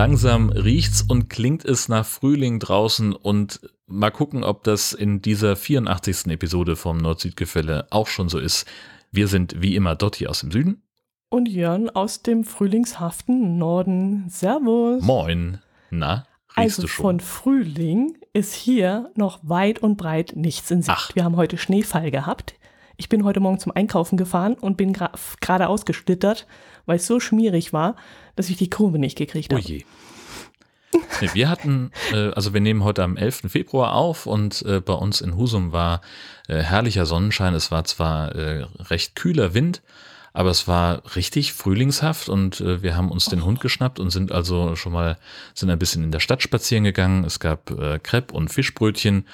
langsam riecht's und klingt es nach Frühling draußen und mal gucken, ob das in dieser 84. Episode vom Nord-Süd-Gefälle auch schon so ist. Wir sind wie immer Dotti aus dem Süden. Und Jörn aus dem frühlingshaften Norden. Servus. Moin. Na, riechst Also du schon? von Frühling ist hier noch weit und breit nichts in Sicht. Ach. Wir haben heute Schneefall gehabt. Ich bin heute Morgen zum Einkaufen gefahren und bin gerade ausgeschlittert, weil es so schmierig war, dass ich die Kurve nicht gekriegt Oh habe. je. Nee, wir hatten, äh, also wir nehmen heute am 11. Februar auf und äh, bei uns in Husum war äh, herrlicher Sonnenschein. Es war zwar äh, recht kühler Wind, aber es war richtig frühlingshaft und äh, wir haben uns den Hund geschnappt und sind also schon mal, sind ein bisschen in der Stadt spazieren gegangen. Es gab äh, Crepe und Fischbrötchen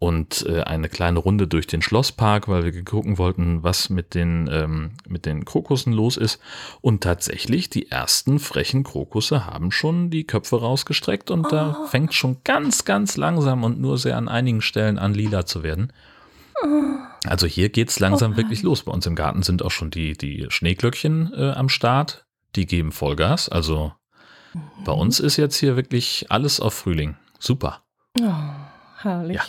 und äh, eine kleine Runde durch den Schlosspark, weil wir gucken wollten, was mit den, ähm, mit den Krokussen los ist. Und tatsächlich, die ersten frechen Krokusse haben schon die Köpfe rausgestreckt und da fängt schon ganz, ganz langsam und nur sehr an einigen Stellen an lila zu werden. Also hier geht's langsam wirklich los. Bei uns im Garten sind auch schon die, die Schneeglöckchen äh, am Start. Die geben Vollgas. Also bei uns ist jetzt hier wirklich alles auf Frühling. Super. Oh, herrlich. Ja.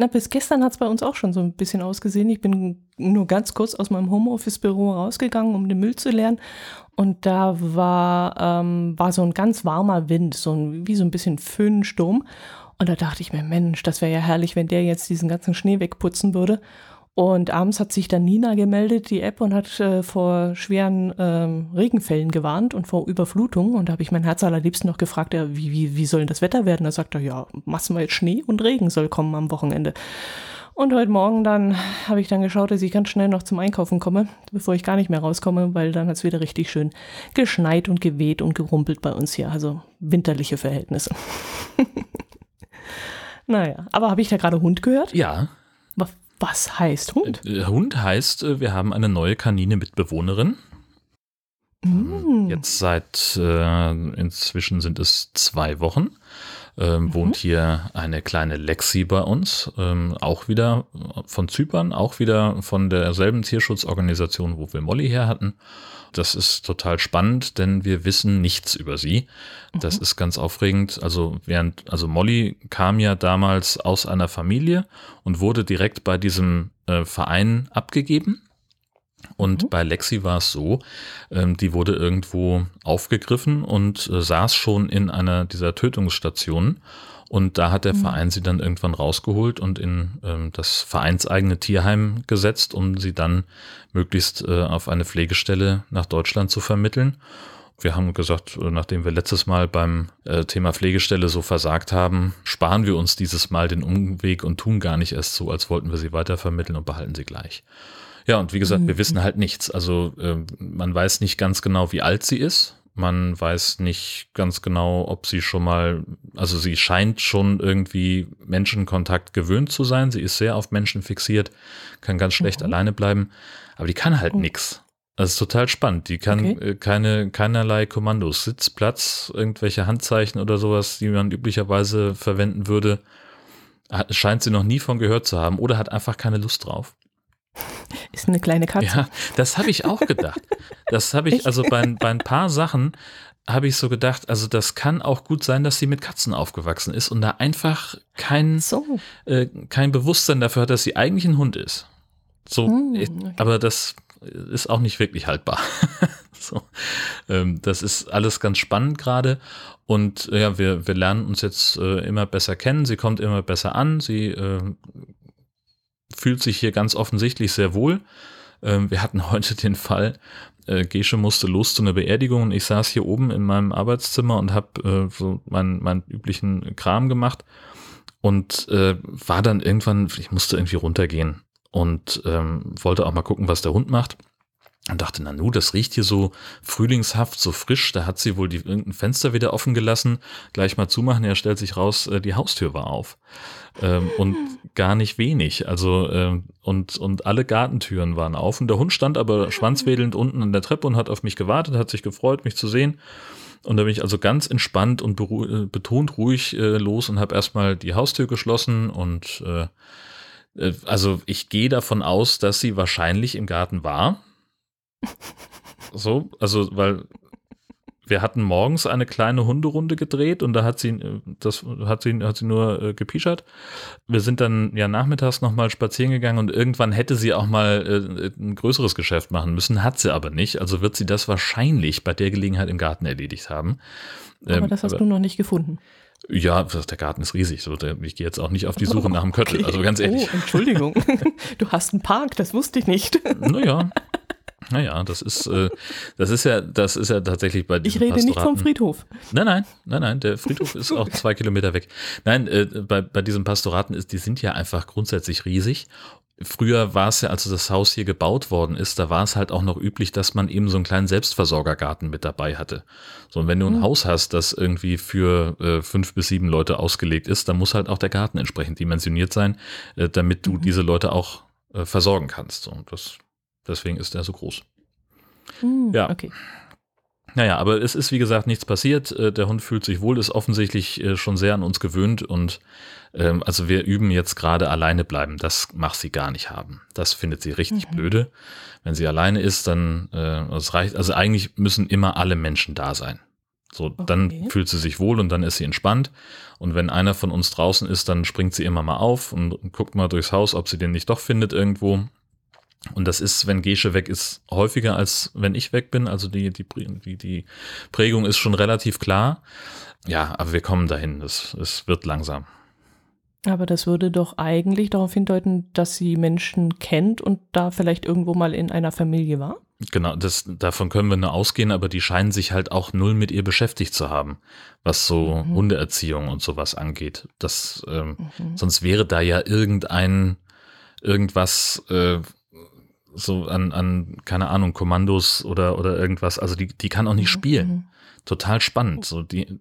Na, bis gestern hat es bei uns auch schon so ein bisschen ausgesehen. Ich bin nur ganz kurz aus meinem Homeoffice-Büro rausgegangen, um den Müll zu leeren. Und da war, ähm, war so ein ganz warmer Wind, so ein, wie so ein bisschen Föhnsturm. Und da dachte ich mir, Mensch, das wäre ja herrlich, wenn der jetzt diesen ganzen Schnee wegputzen würde. Und abends hat sich dann Nina gemeldet, die App, und hat äh, vor schweren ähm, Regenfällen gewarnt und vor Überflutung. Und da habe ich mein Herz allerliebsten noch gefragt, ja, wie, wie, wie soll das Wetter werden? Da sagt er, ja, jetzt Schnee und Regen soll kommen am Wochenende. Und heute Morgen dann habe ich dann geschaut, dass ich ganz schnell noch zum Einkaufen komme, bevor ich gar nicht mehr rauskomme, weil dann hat es wieder richtig schön geschneit und geweht und gerumpelt bei uns hier. Also winterliche Verhältnisse. naja, aber habe ich da gerade Hund gehört? Ja, Was heißt Hund? äh, Hund heißt, äh, wir haben eine neue Kanine Mitbewohnerin. Mm. Jetzt seit äh, inzwischen sind es zwei Wochen. Ähm, Wohnt hier eine kleine Lexi bei uns, ähm, auch wieder von Zypern, auch wieder von derselben Tierschutzorganisation, wo wir Molly her hatten. Das ist total spannend, denn wir wissen nichts über sie. Das ist ganz aufregend. Also während, also Molly kam ja damals aus einer Familie und wurde direkt bei diesem äh, Verein abgegeben. Und bei Lexi war es so, ähm, die wurde irgendwo aufgegriffen und äh, saß schon in einer dieser Tötungsstationen. Und da hat der Verein sie dann irgendwann rausgeholt und in ähm, das vereinseigene Tierheim gesetzt, um sie dann möglichst äh, auf eine Pflegestelle nach Deutschland zu vermitteln. Wir haben gesagt, äh, nachdem wir letztes Mal beim äh, Thema Pflegestelle so versagt haben, sparen wir uns dieses Mal den Umweg und tun gar nicht erst so, als wollten wir sie weitervermitteln und behalten sie gleich. Ja, und wie gesagt, wir wissen halt nichts. Also äh, man weiß nicht ganz genau, wie alt sie ist. Man weiß nicht ganz genau, ob sie schon mal, also sie scheint schon irgendwie Menschenkontakt gewöhnt zu sein. Sie ist sehr auf Menschen fixiert, kann ganz schlecht alleine bleiben, aber die kann halt nix. Das ist total spannend. Die kann Okay. äh, keine, keinerlei Kommandos, Sitz, Platz, irgendwelche Handzeichen oder sowas, die man üblicherweise verwenden würde. Scheint sie noch nie von gehört zu haben oder hat einfach keine Lust drauf. Ist eine kleine Katze. Ja, das habe ich auch gedacht. Das habe ich, also bei, bei ein paar Sachen habe ich so gedacht, also das kann auch gut sein, dass sie mit Katzen aufgewachsen ist und da einfach kein, So. äh, kein Bewusstsein dafür hat, dass sie eigentlich ein Hund ist. So, Hm, ich- okay. aber das ist auch nicht wirklich haltbar. so, ähm, das ist alles ganz spannend gerade und äh, ja, wir, wir lernen uns jetzt äh, immer besser kennen. Sie kommt immer besser an. Sie äh, fühlt sich hier ganz offensichtlich sehr wohl. Ähm, wir hatten heute den Fall, äh, Gesche musste los zu einer Beerdigung und ich saß hier oben in meinem Arbeitszimmer und habe äh, so meinen, meinen üblichen Kram gemacht und äh, war dann irgendwann, ich musste irgendwie runtergehen und ähm, wollte auch mal gucken, was der Hund macht. Und dachte, na nu, das riecht hier so frühlingshaft, so frisch. Da hat sie wohl die, irgendein Fenster wieder offen gelassen. Gleich mal zumachen. Er stellt sich raus, äh, die Haustür war auf. Ähm, und gar nicht wenig. Also, ähm, und, und alle Gartentüren waren auf. Und der Hund stand aber schwanzwedelnd unten an der Treppe und hat auf mich gewartet, hat sich gefreut, mich zu sehen. Und da bin ich also ganz entspannt und äh, betont ruhig äh, los und habe erstmal die Haustür geschlossen und äh, äh, also ich gehe davon aus, dass sie wahrscheinlich im Garten war. So, also weil wir hatten morgens eine kleine Hunderunde gedreht und da hat sie, das hat sie, hat sie nur äh, gepischert. Wir sind dann ja nachmittags nochmal spazieren gegangen und irgendwann hätte sie auch mal äh, ein größeres Geschäft machen müssen, hat sie aber nicht. Also wird sie das wahrscheinlich bei der Gelegenheit im Garten erledigt haben. Aber ähm, das hast aber, du noch nicht gefunden. Ja, der Garten ist riesig. So, ich gehe jetzt auch nicht auf die Suche nach dem Köttel. Also ganz ehrlich. Oh, Entschuldigung. Du hast einen Park, das wusste ich nicht. Naja. Naja, das ist, äh, das ist ja, das ist ja tatsächlich bei Ich rede nicht vom Friedhof. Nein, nein, nein, nein, der Friedhof ist auch zwei Kilometer weg. Nein, äh, bei, bei diesen Pastoraten ist, die sind ja einfach grundsätzlich riesig früher war es ja, als das Haus hier gebaut worden ist, da war es halt auch noch üblich, dass man eben so einen kleinen Selbstversorgergarten mit dabei hatte. So, und wenn du ein mhm. Haus hast, das irgendwie für äh, fünf bis sieben Leute ausgelegt ist, dann muss halt auch der Garten entsprechend dimensioniert sein, äh, damit du mhm. diese Leute auch äh, versorgen kannst. Und das, deswegen ist er so groß. Mhm, ja. Okay. Naja, aber es ist wie gesagt nichts passiert. Äh, der Hund fühlt sich wohl, ist offensichtlich äh, schon sehr an uns gewöhnt und ähm, also wir üben jetzt gerade alleine bleiben. Das macht sie gar nicht haben. Das findet sie richtig mhm. blöde. Wenn sie alleine ist, dann äh, es reicht. Also eigentlich müssen immer alle Menschen da sein. So, okay. dann fühlt sie sich wohl und dann ist sie entspannt. Und wenn einer von uns draußen ist, dann springt sie immer mal auf und guckt mal durchs Haus, ob sie den nicht doch findet irgendwo. Und das ist, wenn Gesche weg ist, häufiger als wenn ich weg bin. Also die, die, die, die Prägung ist schon relativ klar. Ja, aber wir kommen dahin. Es, es wird langsam. Aber das würde doch eigentlich darauf hindeuten, dass sie Menschen kennt und da vielleicht irgendwo mal in einer Familie war? Genau, das, davon können wir nur ausgehen, aber die scheinen sich halt auch null mit ihr beschäftigt zu haben, was so mhm. Hundeerziehung und sowas angeht. Das, ähm, mhm. sonst wäre da ja irgendein, irgendwas, äh, so an, an, keine Ahnung, Kommandos oder, oder irgendwas. Also die, die kann auch nicht mhm. spielen. Mhm. Total spannend. So die,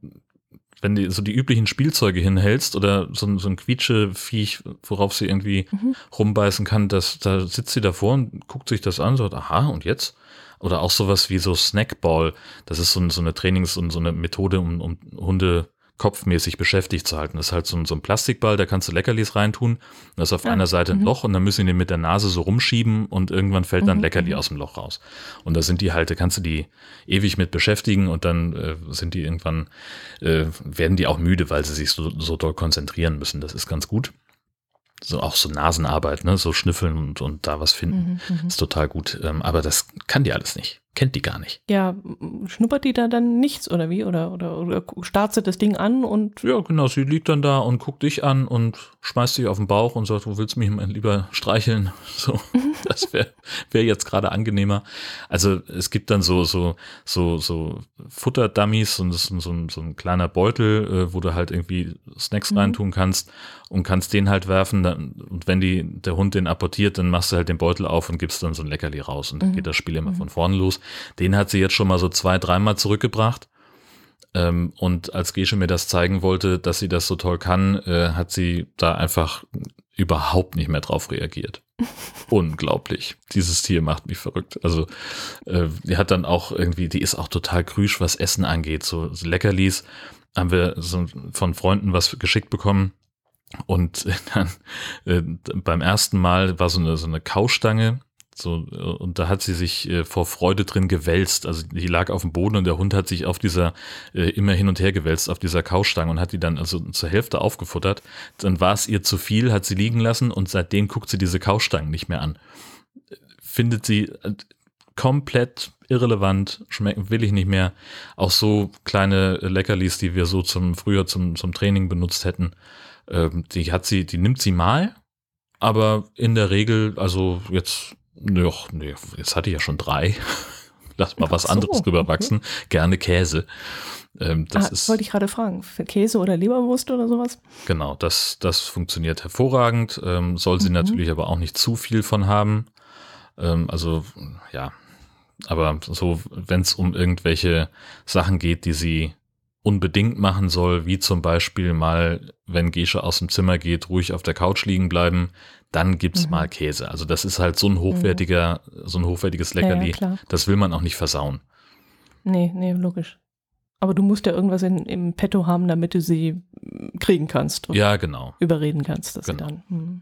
wenn du so die üblichen Spielzeuge hinhältst oder so, so ein Quietscheviech, worauf sie irgendwie mhm. rumbeißen kann, das, da sitzt sie davor und guckt sich das an, so, aha, und jetzt? Oder auch sowas wie so Snackball. Das ist so, so eine Trainings- und so eine Methode, um, um Hunde kopfmäßig beschäftigt zu halten. Das ist halt so ein, so ein Plastikball, da kannst du Leckerlis reintun. Da ist auf ja. einer Seite ein mhm. Loch und dann müssen die mit der Nase so rumschieben und irgendwann fällt dann mhm. Leckerli mhm. aus dem Loch raus. Und da sind die halt, da kannst du die ewig mit beschäftigen und dann äh, sind die irgendwann, äh, werden die auch müde, weil sie sich so, so doll konzentrieren müssen. Das ist ganz gut so auch so Nasenarbeit, ne, so schnüffeln und, und da was finden, mhm, mhm. ist total gut. Ähm, aber das kann die alles nicht kennt die gar nicht. Ja, schnuppert die da dann nichts oder wie? Oder, oder, oder starrt sie das Ding an und. Ja, genau, sie liegt dann da und guckt dich an und schmeißt sich auf den Bauch und sagt, du willst mich lieber streicheln. So, das wäre wär jetzt gerade angenehmer. Also es gibt dann so, so, so, so Futterdummies und das ist so ein, so ein kleiner Beutel, äh, wo du halt irgendwie Snacks mhm. reintun kannst und kannst den halt werfen. Dann, und wenn die, der Hund den apportiert, dann machst du halt den Beutel auf und gibst dann so ein Leckerli raus und dann mhm. geht das Spiel immer mhm. von vorne los. Den hat sie jetzt schon mal so zwei, dreimal zurückgebracht. Ähm, und als Gesche mir das zeigen wollte, dass sie das so toll kann, äh, hat sie da einfach überhaupt nicht mehr drauf reagiert. Unglaublich. Dieses Tier macht mich verrückt. Also, äh, die hat dann auch irgendwie, die ist auch total krüsch, was Essen angeht. So, so Leckerlis haben wir so von Freunden was geschickt bekommen. Und dann äh, beim ersten Mal war so eine, so eine Kaustange so, äh, und da hat sie sich äh, vor Freude drin gewälzt. Also die lag auf dem Boden und der Hund hat sich auf dieser, äh, immer hin und her gewälzt, auf dieser Kaustange und hat die dann also zur Hälfte aufgefuttert. Dann war es ihr zu viel, hat sie liegen lassen und seitdem guckt sie diese Kaustangen nicht mehr an. Findet sie äh, komplett irrelevant, schmecken will ich nicht mehr. Auch so kleine Leckerlis, die wir so zum früher zum, zum Training benutzt hätten, ähm, die hat sie, die nimmt sie mal, aber in der Regel, also jetzt Ach, nee, jetzt hatte ich ja schon drei. Lass mal was so, anderes drüber wachsen. Okay. Gerne Käse. Ähm, das ah, ist, wollte ich gerade fragen. Für Käse oder Leberwurst oder sowas? Genau, das, das funktioniert hervorragend. Ähm, soll sie mhm. natürlich aber auch nicht zu viel von haben. Ähm, also, ja. Aber so, wenn es um irgendwelche Sachen geht, die sie unbedingt machen soll, wie zum Beispiel mal, wenn Gesche aus dem Zimmer geht, ruhig auf der Couch liegen bleiben, dann gibt's mhm. mal Käse. Also das ist halt so ein hochwertiger, mhm. so ein hochwertiges Leckerli. Ja, ja, das will man auch nicht versauen. Nee, nee, logisch. Aber du musst ja irgendwas in, im Petto haben, damit du sie kriegen kannst. Ja, genau. Überreden kannst, dass genau. sie dann. Hm.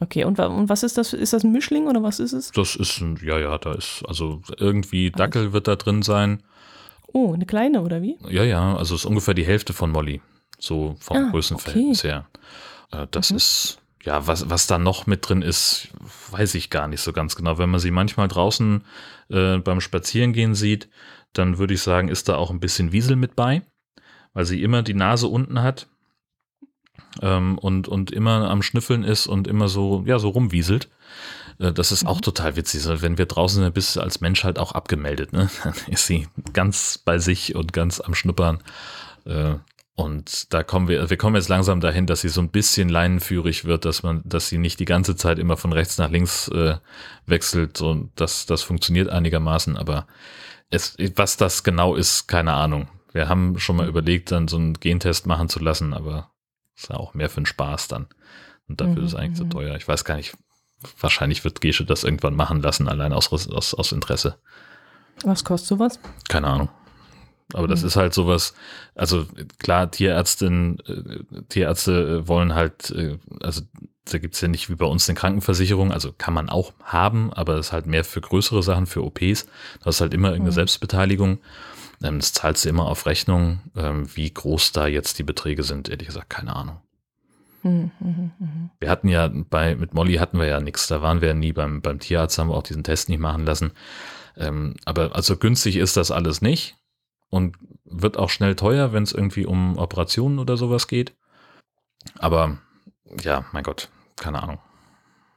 Okay, und, und, was ist das? Ist das ein Mischling oder was ist es? Das ist ein, ja, ja, da ist, also irgendwie Dackel wird da drin sein Oh, eine kleine oder wie? Ja, ja, also ist ungefähr die Hälfte von Molly. So vom Ah, Größenverhältnis her. Äh, das Mhm. ist, ja, was, was da noch mit drin ist, weiß ich gar nicht so ganz genau. Wenn man sie manchmal draußen äh, beim Spazierengehen sieht, dann würde ich sagen, ist da auch ein bisschen Wiesel mit bei, weil sie immer die Nase unten hat ähm, und, und immer am Schnüffeln ist und immer so, ja, so rumwieselt. Äh, Das ist auch Mhm. total witzig. Wenn wir draußen sind, bist du als Mensch halt auch abgemeldet. Ne? Dann ist sie ganz bei sich und ganz am Schnuppern. Äh, Und da kommen wir, wir kommen jetzt langsam dahin, dass sie so ein bisschen leinenführig wird, dass man, dass sie nicht die ganze Zeit immer von rechts nach links äh, wechselt. Und das, das funktioniert einigermaßen, aber es, was das genau ist, keine Ahnung. Wir haben schon mal überlegt, dann so einen Gentest machen zu lassen, aber ist ja auch mehr für den Spaß dann. Und dafür Mhm, ist es eigentlich zu mhm. teuer. Ich weiß gar nicht, wahrscheinlich wird Gesche das irgendwann machen lassen, allein aus, aus, aus Interesse. Was kostet sowas? Keine Ahnung. Aber das Mhm. ist halt sowas, also klar, Tierärztin, äh, Tierärzte äh, wollen halt, äh, also da gibt's ja nicht wie bei uns eine Krankenversicherung, also kann man auch haben, aber das ist halt mehr für größere Sachen, für OPs. Das ist halt immer irgendeine Mhm. Selbstbeteiligung. Ähm, das zahlst du immer auf Rechnung. Ähm, wie groß da jetzt die Beträge sind, ehrlich gesagt, keine Ahnung. Hm, hm, hm, Wir hatten ja bei, mit Molly hatten wir ja nichts, da waren wir ja nie beim, beim Tierarzt, haben wir auch diesen Test nicht machen lassen. Ähm, aber also günstig ist das alles nicht und wird auch schnell teuer, wenn es irgendwie um Operationen oder sowas geht. Aber ja, mein Gott, keine Ahnung.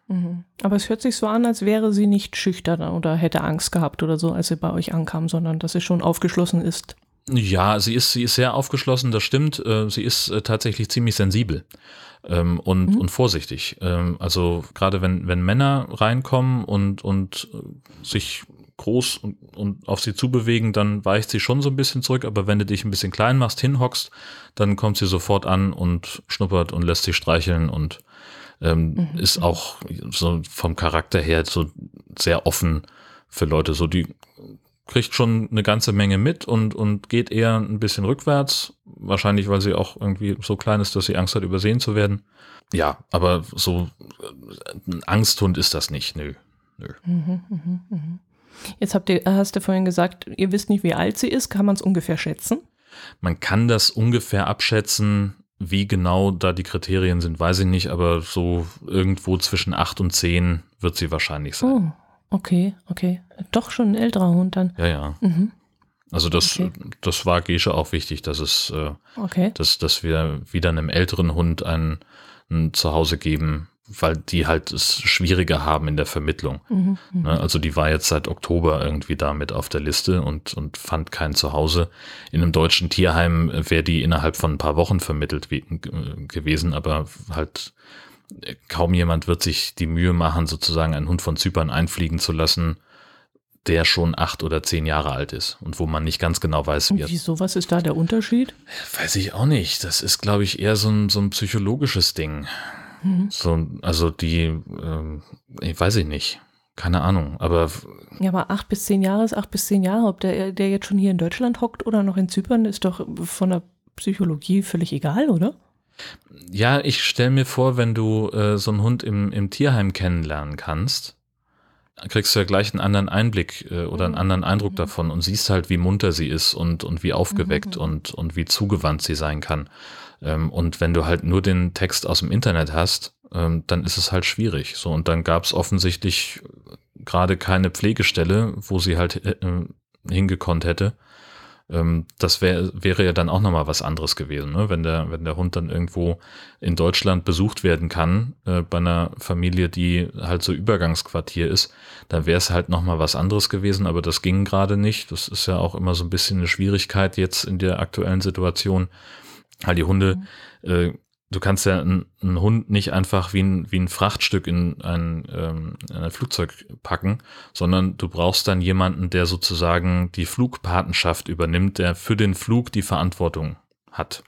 Mhm. Aber es hört sich so an, als wäre sie nicht schüchtern oder hätte Angst gehabt oder so, als sie bei euch ankam, sondern dass sie schon aufgeschlossen ist. Ja, sie ist, sie ist sehr aufgeschlossen, das stimmt. Äh, Sie ist äh, tatsächlich ziemlich sensibel ähm, und, Mhm. und vorsichtig. Ähm, Also gerade wenn, wenn Männer reinkommen und, und äh, sich groß und, und auf sie zubewegen, dann weicht sie schon so ein bisschen zurück, aber wenn du dich ein bisschen klein machst, hinhockst, dann kommt sie sofort an und schnuppert und lässt sich streicheln und ähm, Mhm. ist auch so vom Charakter her so sehr offen für Leute. So die kriegt schon eine ganze Menge mit und, und geht eher ein bisschen rückwärts. Wahrscheinlich, weil sie auch irgendwie so klein ist, dass sie Angst hat, übersehen zu werden. Ja, aber so äh, ein Angsthund ist das nicht. Nö. Mhm, mhm, mhm. Jetzt habt ihr, hast du vorhin gesagt, ihr wisst nicht, wie alt sie ist. Kann man es ungefähr schätzen? Man kann das ungefähr abschätzen. Wie genau da die Kriterien sind, weiß ich nicht, aber so irgendwo zwischen acht und zehn wird sie wahrscheinlich sein. Oh, okay, okay. Doch schon ein älterer Hund dann. Ja, ja. Mhm. Also das, Okay. das war Gesche auch wichtig, dass es, äh, Okay. dass, dass wir wieder einem älteren Hund ein, ein Zuhause geben, weil die halt es schwieriger haben in der Vermittlung. Mhm. mhm. Ne? Also die war jetzt seit Oktober irgendwie da mit auf der Liste und, und fand kein Zuhause. In einem deutschen Tierheim wäre die innerhalb von ein paar Wochen vermittelt äh, gewesen, aber halt äh, kaum jemand wird sich die Mühe machen, sozusagen einen Hund von Zypern einfliegen zu lassen, der schon acht oder zehn Jahre alt ist und wo man nicht ganz genau weiß, wie wieso, was ist da der Unterschied? Weiß ich auch nicht. Das ist, glaube ich, eher so ein, so ein psychologisches Ding. Mhm. So, also die, ähm, ich weiß ich nicht. Keine Ahnung. Aber Ja, aber acht bis zehn Jahre ist acht bis zehn Jahre. Ob der, der jetzt schon hier in Deutschland hockt oder noch in Zypern, ist doch von der Psychologie völlig egal, oder? ja, ich stelle mir vor, wenn du äh, so einen Hund im, im Tierheim kennenlernen kannst, kriegst du ja gleich einen anderen Einblick äh, oder einen Mhm. anderen Eindruck davon und siehst halt, wie munter sie ist und, und wie aufgeweckt Mhm. und, und wie zugewandt sie sein kann. Ähm, und wenn du halt nur den Text aus dem Internet hast, ähm, dann ist es halt schwierig. So, und dann gab es offensichtlich gerade keine Pflegestelle, wo sie halt äh, hingekonnt hätte. Ähm, das wär, wäre ja dann auch nochmal was anderes gewesen, ne? wenn, der, wenn der Hund dann irgendwo in Deutschland besucht werden kann, äh, bei einer Familie, die halt so Übergangsquartier ist, dann wäre es halt nochmal was anderes gewesen, aber das ging gerade nicht. Das ist ja auch immer so ein bisschen eine Schwierigkeit jetzt in der aktuellen Situation. Halt die Hunde, äh, du kannst ja einen, einen Hund nicht einfach wie ein, wie ein Frachtstück in ein, ähm, in ein Flugzeug packen, sondern du brauchst dann jemanden, der sozusagen die Flugpatenschaft übernimmt, der für den Flug die Verantwortung hat.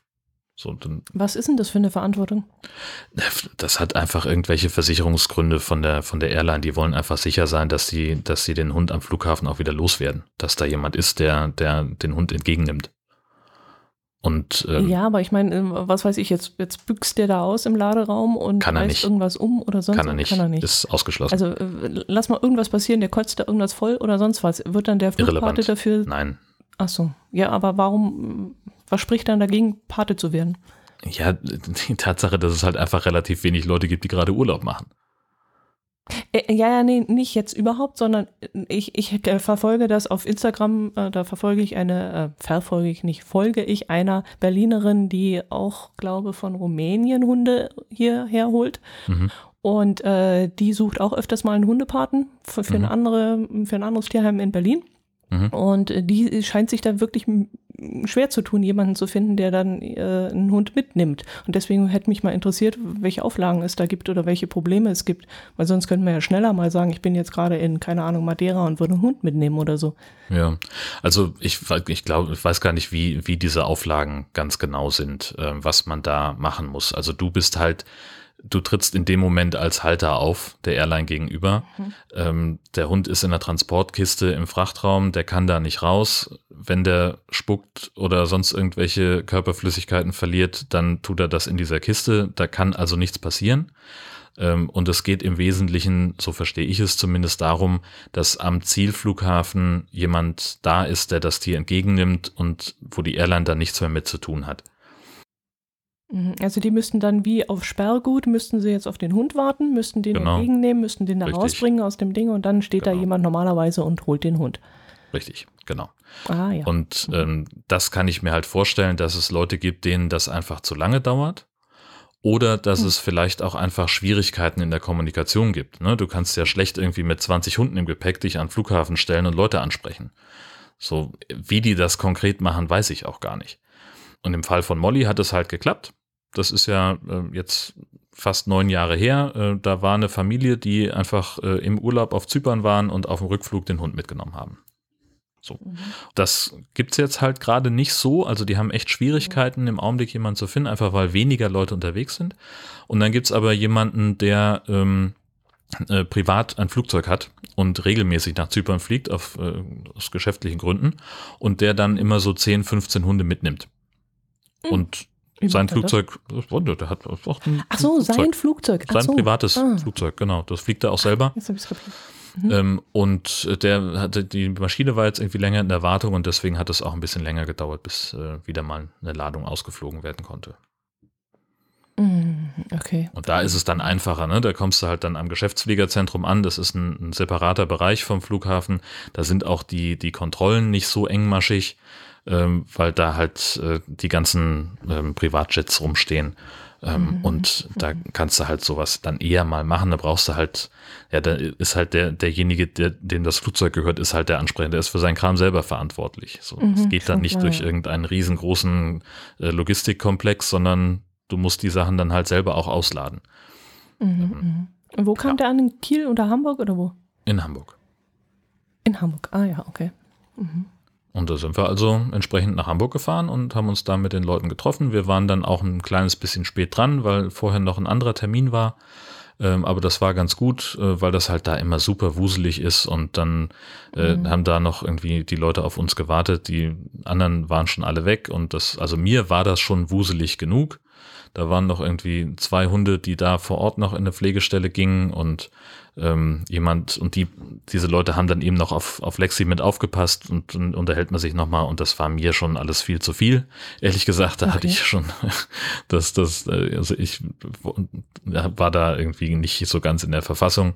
So, dann, Was ist denn das für eine Verantwortung? das hat einfach irgendwelche Versicherungsgründe von der, von der Airline. Die wollen einfach sicher sein, dass sie, dass sie den Hund am Flughafen auch wieder loswerden. Dass da jemand ist, der, der den Hund entgegennimmt. Und ähm, ja, aber ich meine, ähm, was weiß ich, jetzt, jetzt büchst der da aus im Laderaum und Kann er nicht. irgendwas um oder sonst kann er nicht. Kann er nicht. Ist ausgeschlossen. Also äh, lass mal irgendwas passieren, der kotzt da irgendwas voll oder sonst was. Wird dann der Flugpate dafür Nein, Ach so. Ja, aber warum, was spricht dann dagegen, Pate zu werden? Ja, die Tatsache, dass es halt einfach relativ wenig Leute gibt, die gerade Urlaub machen. Äh, ja, ja, nee, nicht jetzt überhaupt, sondern ich, ich äh, verfolge das auf Instagram, äh, da verfolge ich eine, äh, verfolge ich nicht, folge ich einer Berlinerin, die auch, glaube von Rumänien Hunde hierher holt. Mhm. Und äh, die sucht auch öfters mal einen Hundepaten für, für, mhm. eine andere, für ein anderes Tierheim in Berlin. Mhm. Und äh, die scheint sich da wirklich schwer zu tun, jemanden zu finden, der dann äh, einen Hund mitnimmt. Und deswegen hätte mich mal interessiert, welche Auflagen es da gibt oder welche Probleme es gibt. Weil sonst könnten wir ja schneller mal sagen, ich bin jetzt gerade in, keine Ahnung, Madeira und würde einen Hund mitnehmen oder so. Ja, also ich, ich glaube, ich weiß gar nicht, wie, wie diese Auflagen ganz genau sind, äh, was man da machen muss. Also du bist halt du trittst in dem Moment als Halter auf, der Airline gegenüber. Mhm. Ähm, der Hund ist in der Transportkiste im Frachtraum, der kann da nicht raus. Wenn der spuckt oder sonst irgendwelche Körperflüssigkeiten verliert, dann tut er das in dieser Kiste. Da kann also nichts passieren. Ähm, und es geht im Wesentlichen, so verstehe ich es zumindest, darum, dass am Zielflughafen jemand da ist, der das Tier entgegennimmt und wo die Airline dann nichts mehr mit zu tun hat. Mhm. Also die müssten dann wie auf Sperrgut, müssten sie jetzt auf den Hund warten, müssten den genau. entgegennehmen, müssten den da Richtig. rausbringen aus dem Ding und dann steht genau. da jemand normalerweise und holt den Hund. Richtig, genau. Ah, ja. Und mhm. ähm, das kann ich mir halt vorstellen, dass es Leute gibt, denen das einfach zu lange dauert. Oder dass hm. es vielleicht auch einfach Schwierigkeiten in der Kommunikation gibt. Ne? Du kannst ja schlecht irgendwie mit 20 Hunden im Gepäck dich an Flughafen stellen und Leute ansprechen. So, wie die das konkret machen, weiß ich auch gar nicht. Und im Fall von Molly hat es halt geklappt. Das ist ja äh, jetzt fast neun Jahre her. Äh, da war eine Familie, die einfach äh, im Urlaub auf Zypern waren und auf dem Rückflug den Hund mitgenommen haben. So. Mhm. Das gibt's jetzt halt gerade nicht so. Also die haben echt Schwierigkeiten, im Augenblick jemanden zu finden, einfach weil weniger Leute unterwegs sind. Und dann gibt's aber jemanden, der ähm, äh, privat ein Flugzeug hat und regelmäßig nach Zypern fliegt, auf, äh, aus geschäftlichen Gründen, und der dann immer so 10, 15 Hunde mitnimmt. Hm. Und sein Flugzeug, das? der hat auch ein Ach so, Flugzeug. sein Flugzeug. Ach sein so. privates ah. Flugzeug, genau. Das fliegt er auch selber. Jetzt ich mhm. ähm, und der hatte, die Maschine war jetzt irgendwie länger in der Wartung und deswegen hat es auch ein bisschen länger gedauert, bis äh, wieder mal eine Ladung ausgeflogen werden konnte. Mhm, okay. Und da ist es dann einfacher, ne? Da kommst du halt dann am Geschäftsfliegerzentrum an. Das ist ein, ein separater Bereich vom Flughafen. Da sind auch die, die Kontrollen nicht so engmaschig ähm, weil da halt äh, die ganzen ähm, Privatjets rumstehen. Ähm, mhm. Und da kannst du halt sowas dann eher mal machen. Da brauchst du halt, ja, da ist halt der, derjenige, der, dem das Flugzeug gehört, ist halt der Ansprechende. Der ist für seinen Kram selber verantwortlich. So, mhm, es geht dann nicht durch irgendeinen riesengroßen äh, Logistikkomplex, sondern du musst die Sachen dann halt selber auch ausladen. Mhm, ähm, mhm. wo kam ja. der an? In Kiel oder Hamburg oder wo? In Hamburg. In Hamburg, ah ja, okay. Mhm. Und da sind wir also entsprechend nach Hamburg gefahren und haben uns da mit den Leuten getroffen. Wir waren dann auch ein kleines bisschen spät dran, weil vorher noch ein anderer Termin war. Ähm, aber das war ganz gut, äh, weil das halt da immer super wuselig ist und dann äh, mhm. haben da noch irgendwie die Leute auf uns gewartet. Die anderen waren schon alle weg und das, also mir war das schon wuselig genug. Da waren noch irgendwie zwei Hunde, die da vor Ort noch in eine Pflegestelle gingen und ähm, jemand, und die, diese Leute haben dann eben noch auf, auf Lexi mit aufgepasst und dann unterhält man sich nochmal und das war mir schon alles viel zu viel. Ehrlich gesagt, da okay. hatte ich schon, das, das, äh, also ich war da irgendwie nicht so ganz in der Verfassung.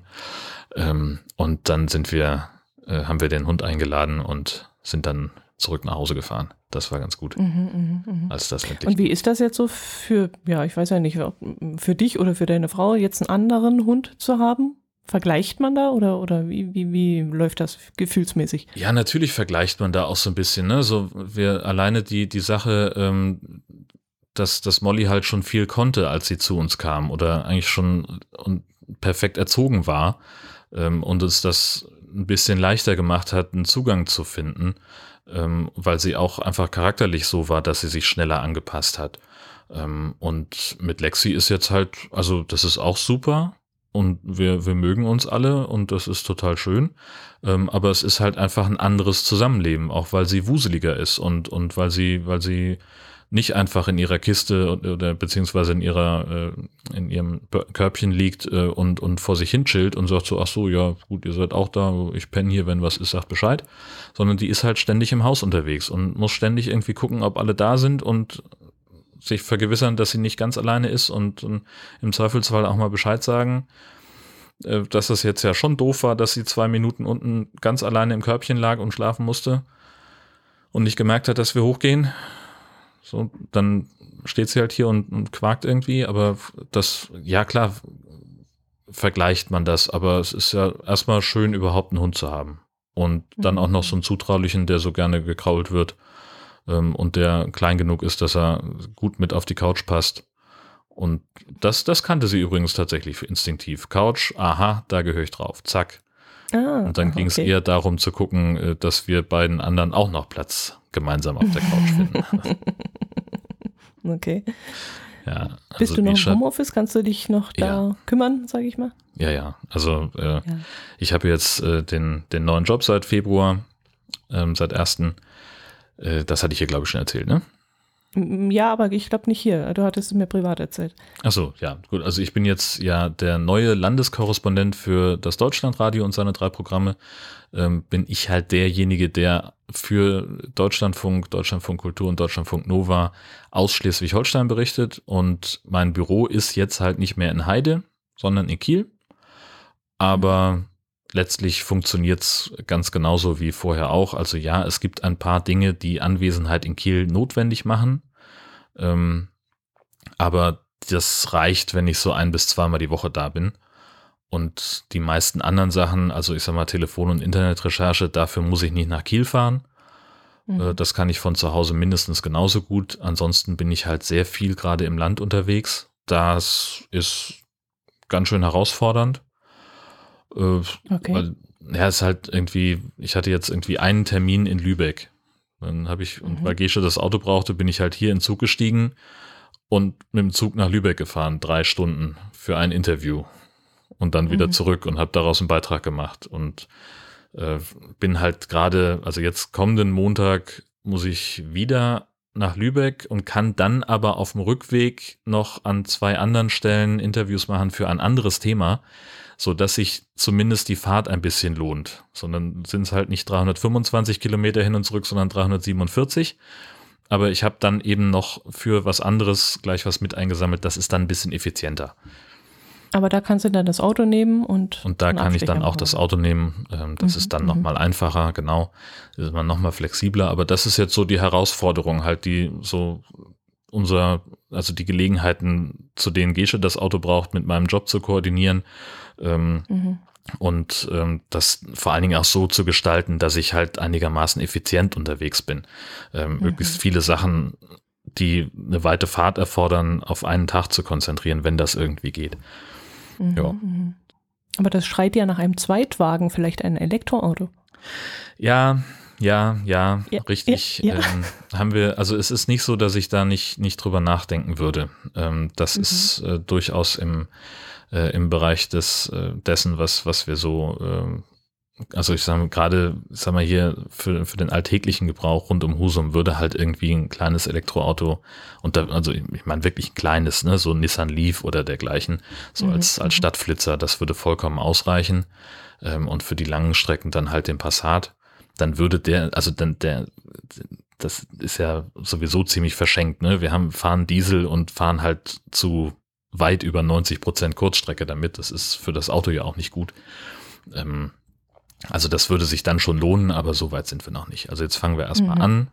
Ähm, und dann sind wir, äh, haben wir den Hund eingeladen und sind dann zurück nach Hause gefahren. Das war ganz gut. Mhm, mh, mh. Als das endlich Und wie ist das jetzt so für, ja, ich weiß ja nicht, für dich oder für deine Frau, jetzt einen anderen Hund zu haben? Vergleicht man da oder, oder wie, wie, wie läuft das gefühlsmäßig? Ja, natürlich vergleicht man da auch so ein bisschen. Ne? So wir alleine die, die Sache, ähm, dass, dass Molly halt schon viel konnte, als sie zu uns kam oder eigentlich schon und perfekt erzogen war ähm, und uns das ein bisschen leichter gemacht hat, einen Zugang zu finden, ähm, weil sie auch einfach charakterlich so war, dass sie sich schneller angepasst hat. Ähm, und mit Lexi ist jetzt halt, also das ist auch super und wir, wir mögen uns alle und das ist total schön. Ähm, aber es ist halt einfach ein anderes Zusammenleben, auch weil sie wuseliger ist und, und weil sie, weil sie nicht einfach in ihrer Kiste oder beziehungsweise in ihrer äh, in ihrem Körbchen liegt äh, und und vor sich hin chillt und sagt so ach so ja gut ihr seid auch da ich penne hier wenn was ist sagt Bescheid sondern die ist halt ständig im Haus unterwegs und muss ständig irgendwie gucken ob alle da sind und sich vergewissern dass sie nicht ganz alleine ist und, und im Zweifelsfall auch mal Bescheid sagen äh, dass es jetzt ja schon doof war dass sie zwei Minuten unten ganz alleine im Körbchen lag und schlafen musste und nicht gemerkt hat dass wir hochgehen so, dann steht sie halt hier und, und quakt irgendwie, aber das, ja klar, vergleicht man das, aber es ist ja erstmal schön, überhaupt einen Hund zu haben. Und dann mhm. auch noch so einen zutraulichen, der so gerne gekrault wird ähm, und der klein genug ist, dass er gut mit auf die Couch passt. Und das, das kannte sie übrigens tatsächlich instinktiv. Couch, aha, da gehöre ich drauf. Zack. Ah, und dann ging es eher darum zu gucken, äh, dass wir beiden anderen auch noch Platz gemeinsam auf der Couch finden. okay. Ja, also Bist du noch im Homeoffice? Kannst du dich noch da ja. kümmern, sage ich mal? Ja, ja. Also äh, ja. ich habe jetzt äh, den, den neuen Job seit Februar, ähm, seit 1. Äh, das hatte ich hier, glaube ich, schon erzählt, ne? Ja, aber ich glaube nicht hier. Du hattest es mir privat erzählt. Ach so, ja, gut. Also ich bin jetzt ja der neue Landeskorrespondent für das Deutschlandradio und seine drei Programme. Ähm, bin ich halt derjenige, der für Deutschlandfunk, Deutschlandfunk Kultur und Deutschlandfunk Nova aus Schleswig-Holstein berichtet. Und mein Büro ist jetzt halt nicht mehr in Heide, sondern in Kiel. Aber letztlich funktioniert es ganz genauso wie vorher auch. Also ja, es gibt ein paar Dinge, die Anwesenheit in Kiel notwendig machen. Ähm, aber das reicht, wenn ich so ein bis zweimal die Woche da bin. Und die meisten anderen Sachen, also ich sag mal Telefon- und Internetrecherche, dafür muss ich nicht nach Kiel fahren. Mhm. Äh, das kann ich von zu Hause mindestens genauso gut. Ansonsten bin ich halt sehr viel gerade im Land unterwegs. Das ist ganz schön herausfordernd. Äh, okay. Weil, ja, ist halt irgendwie, ich hatte jetzt irgendwie einen Termin in Lübeck. Dann habe ich, mhm. und weil Gesche das Auto brauchte, bin ich halt hier in den Zug gestiegen und mit dem Zug nach Lübeck gefahren, drei Stunden für ein Interview. Und dann wieder mhm. zurück und habe daraus einen Beitrag gemacht. Und äh, bin halt gerade, also jetzt kommenden Montag muss ich wieder nach Lübeck und kann dann aber auf dem Rückweg noch an zwei anderen Stellen Interviews machen für ein anderes Thema so dass sich zumindest die Fahrt ein bisschen lohnt. Sondern sind es halt nicht 325 Kilometer hin und zurück, sondern 347. Aber ich habe dann eben noch für was anderes gleich was mit eingesammelt. Das ist dann ein bisschen effizienter. Aber da kannst du dann das Auto nehmen und. Und da kann ich dann auch das Auto nehmen. Ähm, das mhm, ist dann mhm. nochmal einfacher, genau. ist man nochmal flexibler. Aber das ist jetzt so die Herausforderung, halt die so unser, also die Gelegenheiten, zu denen Gesche das Auto braucht, mit meinem Job zu koordinieren ähm, mhm. Und ähm, das vor allen Dingen auch so zu gestalten, dass ich halt einigermaßen effizient unterwegs bin. Ähm, mhm. Möglichst viele Sachen, die eine weite Fahrt erfordern, auf einen Tag zu konzentrieren, wenn das irgendwie geht. Mhm. Ja. Mhm. Aber das schreit ja nach einem Zweitwagen, vielleicht ein Elektroauto. Ja, ja, ja, ja richtig. Ja, ja. Ähm, haben wir, also es ist nicht so, dass ich da nicht, nicht drüber nachdenken würde. Ähm, das mhm. ist äh, durchaus im, äh, im Bereich des, äh, dessen, was, was wir so, äh, also ich sage gerade, sag mal hier, für, für den alltäglichen Gebrauch rund um Husum würde halt irgendwie ein kleines Elektroauto und da, also ich meine wirklich ein kleines, ne, so ein Nissan Leaf oder dergleichen, so mhm. als, als mhm. Stadtflitzer, das würde vollkommen ausreichen. Ähm, und für die langen Strecken dann halt den Passat. Dann würde der, also dann der, das ist ja sowieso ziemlich verschenkt, ne? Wir haben, fahren Diesel und fahren halt zu weit über 90 Prozent Kurzstrecke damit. Das ist für das Auto ja auch nicht gut. Ähm, also das würde sich dann schon lohnen, aber so weit sind wir noch nicht. Also jetzt fangen wir erstmal mhm. an.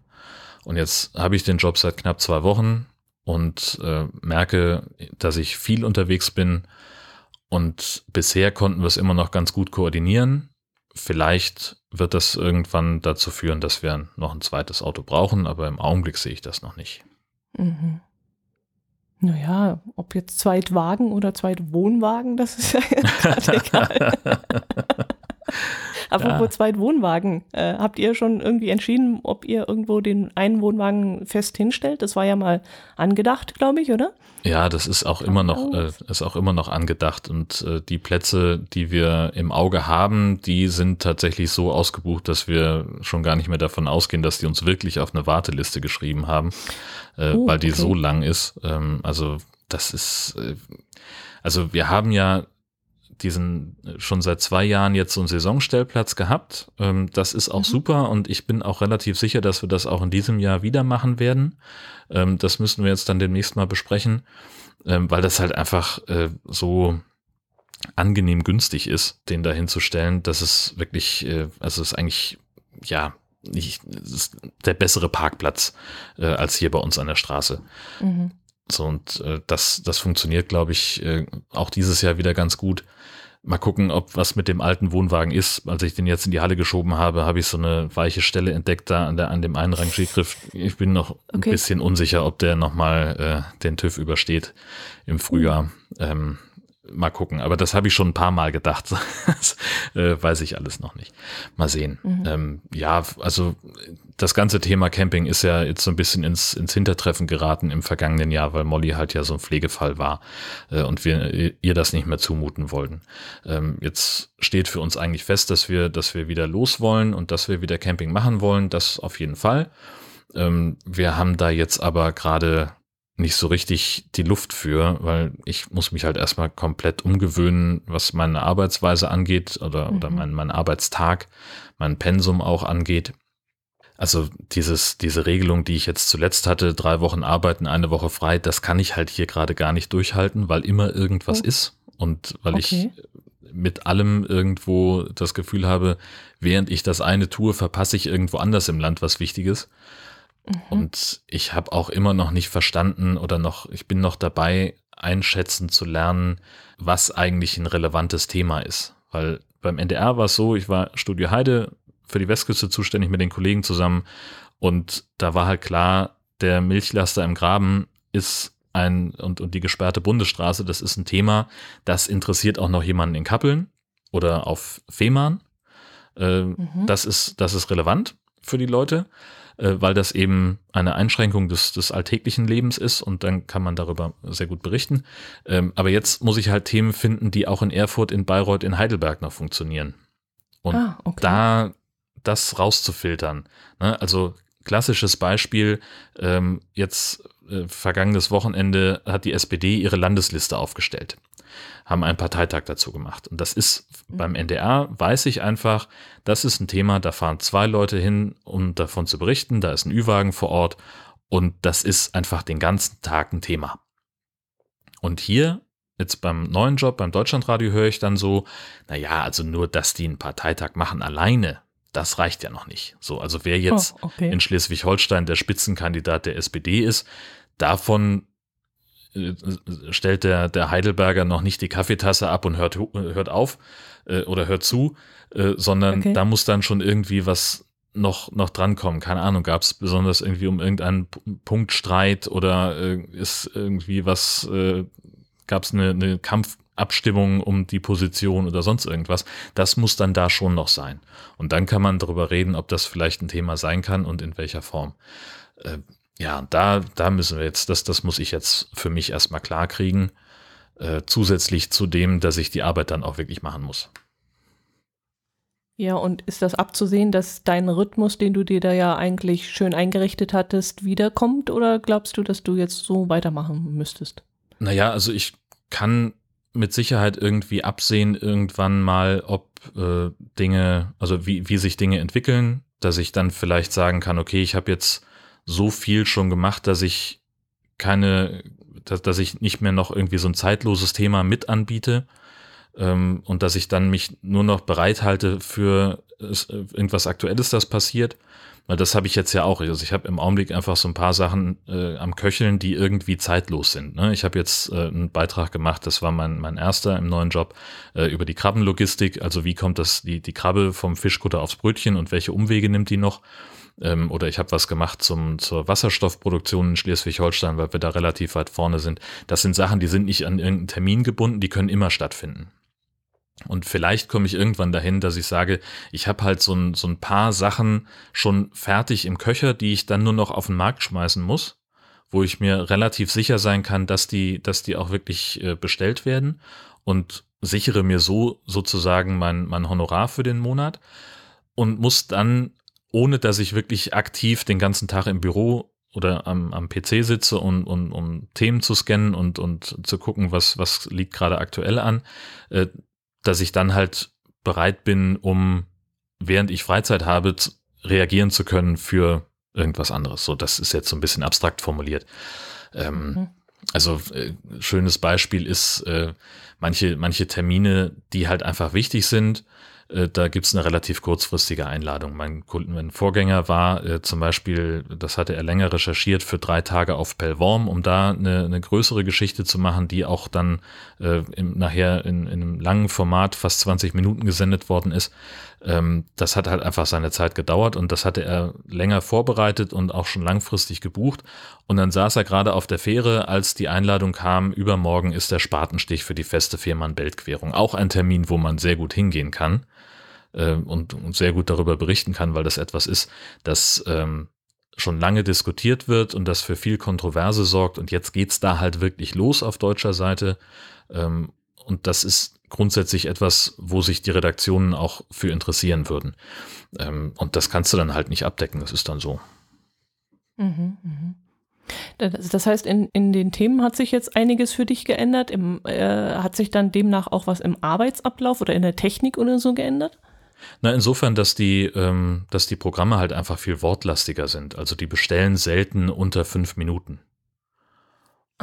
Und jetzt habe ich den Job seit knapp zwei Wochen und äh, merke, dass ich viel unterwegs bin. Und bisher konnten wir es immer noch ganz gut koordinieren. Vielleicht wird das irgendwann dazu führen, dass wir noch ein zweites Auto brauchen, aber im Augenblick sehe ich das noch nicht. Mhm. Naja, ob jetzt Zweitwagen oder Zweitwohnwagen, das ist ja gerade egal. Apropos ja. Zweitwohnwagen, äh, habt ihr schon irgendwie entschieden, ob ihr irgendwo den einen Wohnwagen fest hinstellt? Das war ja mal angedacht, glaube ich, oder? Ja, das ist auch immer noch, äh, ist auch immer noch angedacht. Und äh, die Plätze, die wir im Auge haben, die sind tatsächlich so ausgebucht, dass wir schon gar nicht mehr davon ausgehen, dass die uns wirklich auf eine Warteliste geschrieben haben, äh, oh, weil die okay. so lang ist. Ähm, also das ist, äh, also wir haben ja diesen schon seit zwei Jahren jetzt so einen Saisonstellplatz gehabt. Ähm, das ist auch mhm. super und ich bin auch relativ sicher, dass wir das auch in diesem Jahr wieder machen werden. Ähm, das müssen wir jetzt dann demnächst mal besprechen, ähm, weil das halt einfach äh, so angenehm günstig ist, den da hinzustellen. Das ist wirklich, äh, also ist eigentlich, ja, nicht, ist der bessere Parkplatz äh, als hier bei uns an der Straße. Mhm. So, und äh, das, das funktioniert, glaube ich, äh, auch dieses Jahr wieder ganz gut. Mal gucken, ob was mit dem alten Wohnwagen ist. Als ich den jetzt in die Halle geschoben habe, habe ich so eine weiche Stelle entdeckt da an, der, an dem einen Rangiergriff. Ich bin noch okay. ein bisschen unsicher, ob der nochmal äh, den TÜV übersteht im Frühjahr. Mhm. Ähm, mal gucken. Aber das habe ich schon ein paar Mal gedacht. das äh, weiß ich alles noch nicht. Mal sehen. Mhm. Ähm, ja, also das ganze Thema Camping ist ja jetzt so ein bisschen ins, ins Hintertreffen geraten im vergangenen Jahr, weil Molly halt ja so ein Pflegefall war äh, und wir ihr das nicht mehr zumuten wollten. Ähm, jetzt steht für uns eigentlich fest, dass wir, dass wir wieder los wollen und dass wir wieder Camping machen wollen. Das auf jeden Fall. Ähm, wir haben da jetzt aber gerade nicht so richtig die Luft für, weil ich muss mich halt erstmal komplett umgewöhnen, was meine Arbeitsweise angeht oder, mhm. oder mein, mein Arbeitstag, mein Pensum auch angeht. Also dieses, diese Regelung, die ich jetzt zuletzt hatte, drei Wochen arbeiten, eine Woche frei, das kann ich halt hier gerade gar nicht durchhalten, weil immer irgendwas oh. ist und weil okay. ich mit allem irgendwo das Gefühl habe, während ich das eine tue, verpasse ich irgendwo anders im Land was Wichtiges. Mhm. Und ich habe auch immer noch nicht verstanden oder noch, ich bin noch dabei, einschätzen zu lernen, was eigentlich ein relevantes Thema ist. Weil beim NDR war es so, ich war Studio Heide für die Westküste zuständig mit den Kollegen zusammen und da war halt klar, der Milchlaster im Graben ist ein und, und die gesperrte Bundesstraße, das ist ein Thema, das interessiert auch noch jemanden in Kappeln oder auf Fehmarn. Äh, mhm. das, ist, das ist relevant für die Leute äh, weil das eben eine Einschränkung des, des alltäglichen Lebens ist und dann kann man darüber sehr gut berichten. Ähm, aber jetzt muss ich halt Themen finden, die auch in Erfurt, in Bayreuth, in Heidelberg noch funktionieren. Und ah, okay. da das rauszufiltern. Ne? Also klassisches Beispiel, ähm, jetzt äh, vergangenes Wochenende hat die SPD ihre Landesliste aufgestellt haben einen Parteitag dazu gemacht. Und das ist mhm. beim NDR, weiß ich einfach, das ist ein Thema, da fahren zwei Leute hin, um davon zu berichten, da ist ein Ü-Wagen vor Ort und das ist einfach den ganzen Tag ein Thema. Und hier, jetzt beim neuen Job, beim Deutschlandradio höre ich dann so, naja, also nur, dass die einen Parteitag machen alleine, das reicht ja noch nicht. So, also wer jetzt oh, okay. in Schleswig-Holstein der Spitzenkandidat der SPD ist, davon stellt der, der Heidelberger noch nicht die Kaffeetasse ab und hört, hört auf äh, oder hört zu, äh, sondern okay. da muss dann schon irgendwie was noch, noch drankommen. Keine Ahnung, gab es besonders irgendwie um irgendeinen Punktstreit oder äh, ist irgendwie was, äh, gab es eine, eine Kampfabstimmung um die Position oder sonst irgendwas. Das muss dann da schon noch sein. Und dann kann man darüber reden, ob das vielleicht ein Thema sein kann und in welcher Form. Äh, ja, da, da müssen wir jetzt, das, das muss ich jetzt für mich erstmal klar kriegen. Äh, zusätzlich zu dem, dass ich die Arbeit dann auch wirklich machen muss. Ja, und ist das abzusehen, dass dein Rhythmus, den du dir da ja eigentlich schön eingerichtet hattest, wiederkommt? Oder glaubst du, dass du jetzt so weitermachen müsstest? Naja, also ich kann mit Sicherheit irgendwie absehen, irgendwann mal, ob äh, Dinge, also wie, wie sich Dinge entwickeln, dass ich dann vielleicht sagen kann, okay, ich habe jetzt so viel schon gemacht, dass ich keine, dass, dass ich nicht mehr noch irgendwie so ein zeitloses Thema mit anbiete ähm, und dass ich dann mich nur noch bereithalte für äh, irgendwas Aktuelles, das passiert. Weil das habe ich jetzt ja auch. Also ich habe im Augenblick einfach so ein paar Sachen äh, am Köcheln, die irgendwie zeitlos sind. Ne? Ich habe jetzt äh, einen Beitrag gemacht, das war mein, mein erster im neuen Job, äh, über die Krabbenlogistik. Also wie kommt das, die, die Krabbe vom Fischkutter aufs Brötchen und welche Umwege nimmt die noch? Ähm, oder ich habe was gemacht zum, zur Wasserstoffproduktion in Schleswig-Holstein, weil wir da relativ weit vorne sind. Das sind Sachen, die sind nicht an irgendeinen Termin gebunden, die können immer stattfinden. Und vielleicht komme ich irgendwann dahin, dass ich sage, ich habe halt so ein, so ein paar Sachen schon fertig im Köcher, die ich dann nur noch auf den Markt schmeißen muss, wo ich mir relativ sicher sein kann, dass die, dass die auch wirklich äh, bestellt werden und sichere mir so sozusagen mein, mein Honorar für den Monat und muss dann, ohne dass ich wirklich aktiv den ganzen Tag im Büro oder am, am PC sitze, und, und, um Themen zu scannen und, und zu gucken, was, was liegt gerade aktuell an, äh, dass ich dann halt bereit bin, um während ich Freizeit habe, zu, reagieren zu können für irgendwas anderes. So, das ist jetzt so ein bisschen abstrakt formuliert. Ähm, mhm. Also äh, schönes Beispiel ist äh, manche manche Termine, die halt einfach wichtig sind äh, da gibt es eine relativ kurzfristige Einladung. Mein, mein Vorgänger war äh, zum Beispiel, das hatte er länger recherchiert, für drei Tage auf Pellworm, um da eine, eine größere Geschichte zu machen, die auch dann äh, im, nachher in, in, einem langen Format fast 20 Minuten gesendet worden ist. Ähm, das hat halt einfach seine Zeit gedauert und das hatte er länger vorbereitet und auch schon langfristig gebucht. Und dann saß er gerade auf der Fähre, als die Einladung kam, übermorgen ist der Spatenstich für die feste Fehmarn-Beltquerung. Auch ein Termin, wo man sehr gut hingehen kann äh, und, und, sehr gut darüber berichten kann, weil das etwas ist, das ähm, schon lange diskutiert wird und das für viel Kontroverse sorgt. Und jetzt geht's da halt wirklich los auf deutscher Seite. Ähm, und das ist grundsätzlich etwas, wo sich die Redaktionen auch für interessieren würden. Ähm, und das kannst du dann halt nicht abdecken. Das ist dann so. Mhm, mh. Das heißt, in, in den Themen hat sich jetzt einiges für dich geändert. Im, äh, hat sich dann demnach auch was im Arbeitsablauf oder in der Technik oder so geändert? Na, insofern, dass die, ähm, dass die Programme halt einfach viel wortlastiger sind. Also die bestellen selten unter fünf Minuten.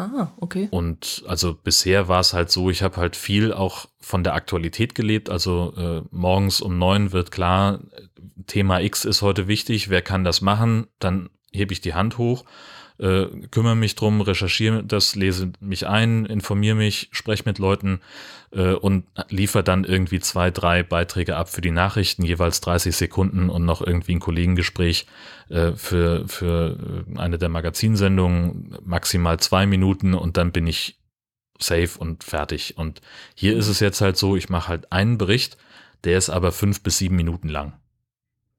Ah, okay. Und also bisher war es halt so, ich habe halt viel auch von der Aktualität gelebt. Also äh, morgens um neun wird klar, Thema X ist heute wichtig, wer kann das machen? Dann hebe ich die Hand hoch äh, kümmere mich drum, recherchiere das, lese mich ein, informiere mich, spreche mit Leuten äh, und liefere dann irgendwie zwei, drei Beiträge ab für die Nachrichten, jeweils 30 Sekunden und noch irgendwie ein Kollegengespräch äh, für, für eine der Magazinsendungen, maximal zwei Minuten und dann bin ich safe und fertig. Und hier ist es jetzt halt so, ich mache halt einen Bericht, der ist aber fünf bis sieben Minuten lang.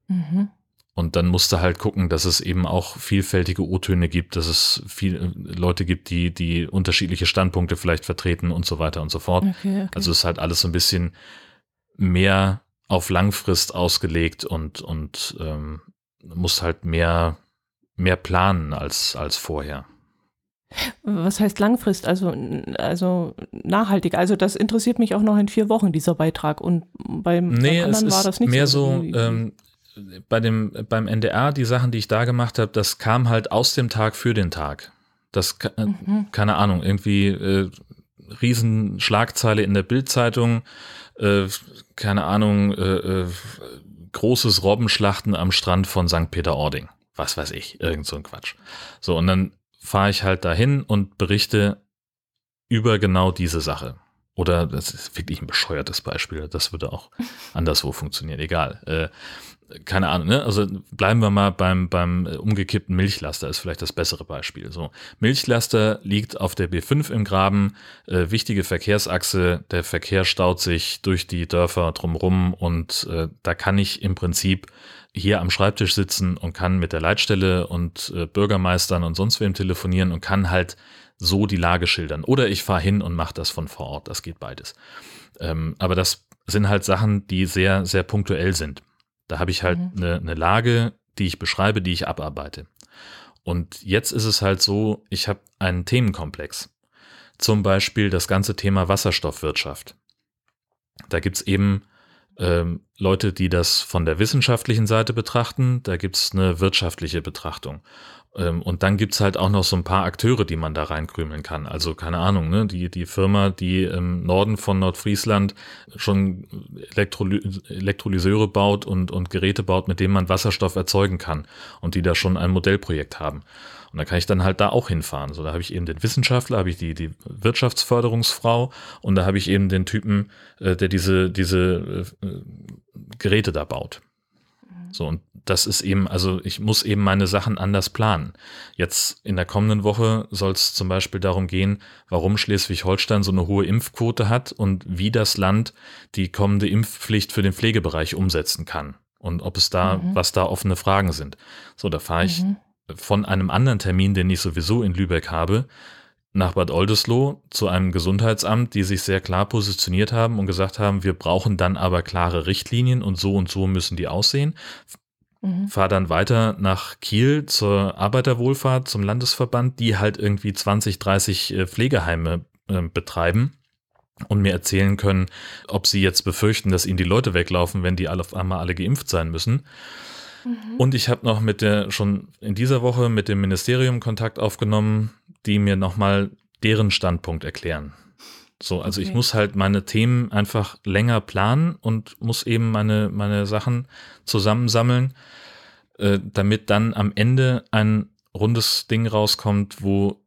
Mhm. Und dann musst du halt gucken, dass es eben auch vielfältige O-Töne gibt, dass es viele äh, Leute gibt, die, die unterschiedliche Standpunkte vielleicht vertreten und so weiter und so fort. Okay, okay. Also ist halt alles so ein bisschen mehr auf Langfrist ausgelegt und, und ähm, muss halt mehr, mehr planen als, als vorher. Was heißt Langfrist? Also, also nachhaltig. Also das interessiert mich auch noch in vier Wochen, dieser Beitrag. Und beim, nee, beim anderen war das nicht mehr so. so ähm, bei dem, beim NDR, die Sachen, die ich da gemacht habe, das kam halt aus dem Tag für den Tag. Das, äh, mhm. keine Ahnung, irgendwie äh, Riesenschlagzeile in der Bildzeitung, äh, keine Ahnung, äh, äh, großes Robbenschlachten am Strand von St. Peter-Ording. Was weiß ich, irgend so ein Quatsch. So, und dann fahre ich halt dahin und berichte über genau diese Sache. Oder das ist wirklich ein bescheuertes Beispiel, das würde auch anderswo funktionieren, egal. Äh, keine Ahnung, ne? Also bleiben wir mal beim, beim umgekippten Milchlaster, ist vielleicht das bessere Beispiel. So, Milchlaster liegt auf der B5 im Graben, äh, wichtige Verkehrsachse, der Verkehr staut sich durch die Dörfer drumrum und äh, da kann ich im Prinzip hier am Schreibtisch sitzen und kann mit der Leitstelle und äh, Bürgermeistern und sonst wem telefonieren und kann halt so die Lage schildern. Oder ich fahre hin und mache das von vor Ort, das geht beides. Ähm, aber das sind halt Sachen, die sehr, sehr punktuell sind. Da habe ich halt mhm. eine, eine Lage, die ich beschreibe, die ich abarbeite. Und jetzt ist es halt so, ich habe einen Themenkomplex. Zum Beispiel das ganze Thema Wasserstoffwirtschaft. Da gibt es eben ähm, Leute, die das von der wissenschaftlichen Seite betrachten, da gibt es eine wirtschaftliche Betrachtung. Ähm, und dann gibt's halt auch noch so ein paar Akteure, die man da reinkrümeln kann. Also keine Ahnung, ne? die, die Firma, die im Norden von Nordfriesland schon Elektroly Elektrolyseure baut und, und Geräte baut, mit denen man Wasserstoff erzeugen kann und die da schon ein Modellprojekt haben. Und da kann ich dann halt da auch hinfahren. So, da habe ich eben den Wissenschaftler, habe ich die, die Wirtschaftsförderungsfrau und da habe ich eben den Typen, äh, der diese, diese äh, Geräte da baut. So, und das ist eben, also ich muss eben meine Sachen anders planen. Jetzt in der kommenden Woche soll es zum Beispiel darum gehen, warum Schleswig-Holstein so eine hohe Impfquote hat und wie das Land die kommende Impfpflicht für den Pflegebereich umsetzen kann. Und ob es da, mhm. was da offene Fragen sind. So, da fahre ich mhm. von einem anderen Termin, den ich sowieso in Lübeck habe, nach Bad Oldesloe zu einem Gesundheitsamt, die sich sehr klar positioniert haben und gesagt haben, wir brauchen dann aber klare Richtlinien und so und so müssen die aussehen. Mhm. Fahr dann weiter nach Kiel zur Arbeiterwohlfahrt, zum Landesverband, die halt irgendwie 20, 30 äh, Pflegeheime äh, betreiben und mir erzählen können, ob sie jetzt befürchten, dass ihnen die Leute weglaufen, wenn die alle auf einmal alle geimpft sein müssen. Mhm. Und ich habe noch mit der schon in dieser Woche mit dem Ministerium Kontakt aufgenommen, die mir nochmal deren Standpunkt erklären. So, also okay. ich muss halt meine Themen einfach länger planen und muss eben meine, meine Sachen zusammensammeln, äh, damit dann am Ende ein rundes Ding rauskommt, wo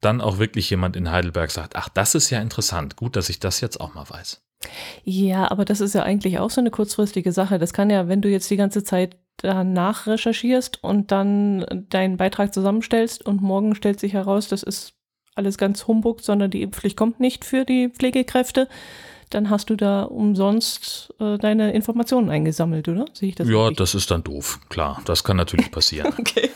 dann auch wirklich jemand in Heidelberg sagt, ach, das ist ja interessant, gut, dass ich das jetzt auch mal weiß. Ja, aber das ist ja eigentlich auch so eine kurzfristige Sache. Das kann ja, wenn du jetzt die ganze Zeit danach recherchierst und dann deinen Beitrag zusammenstellst und morgen stellt sich heraus, das ist alles ganz Humbug, sondern die Impfpflicht kommt nicht für die Pflegekräfte, dann hast du da umsonst äh, deine Informationen eingesammelt, oder? Sehe ich das Ja, richtig? das ist dann doof, klar. Das kann natürlich passieren. okay.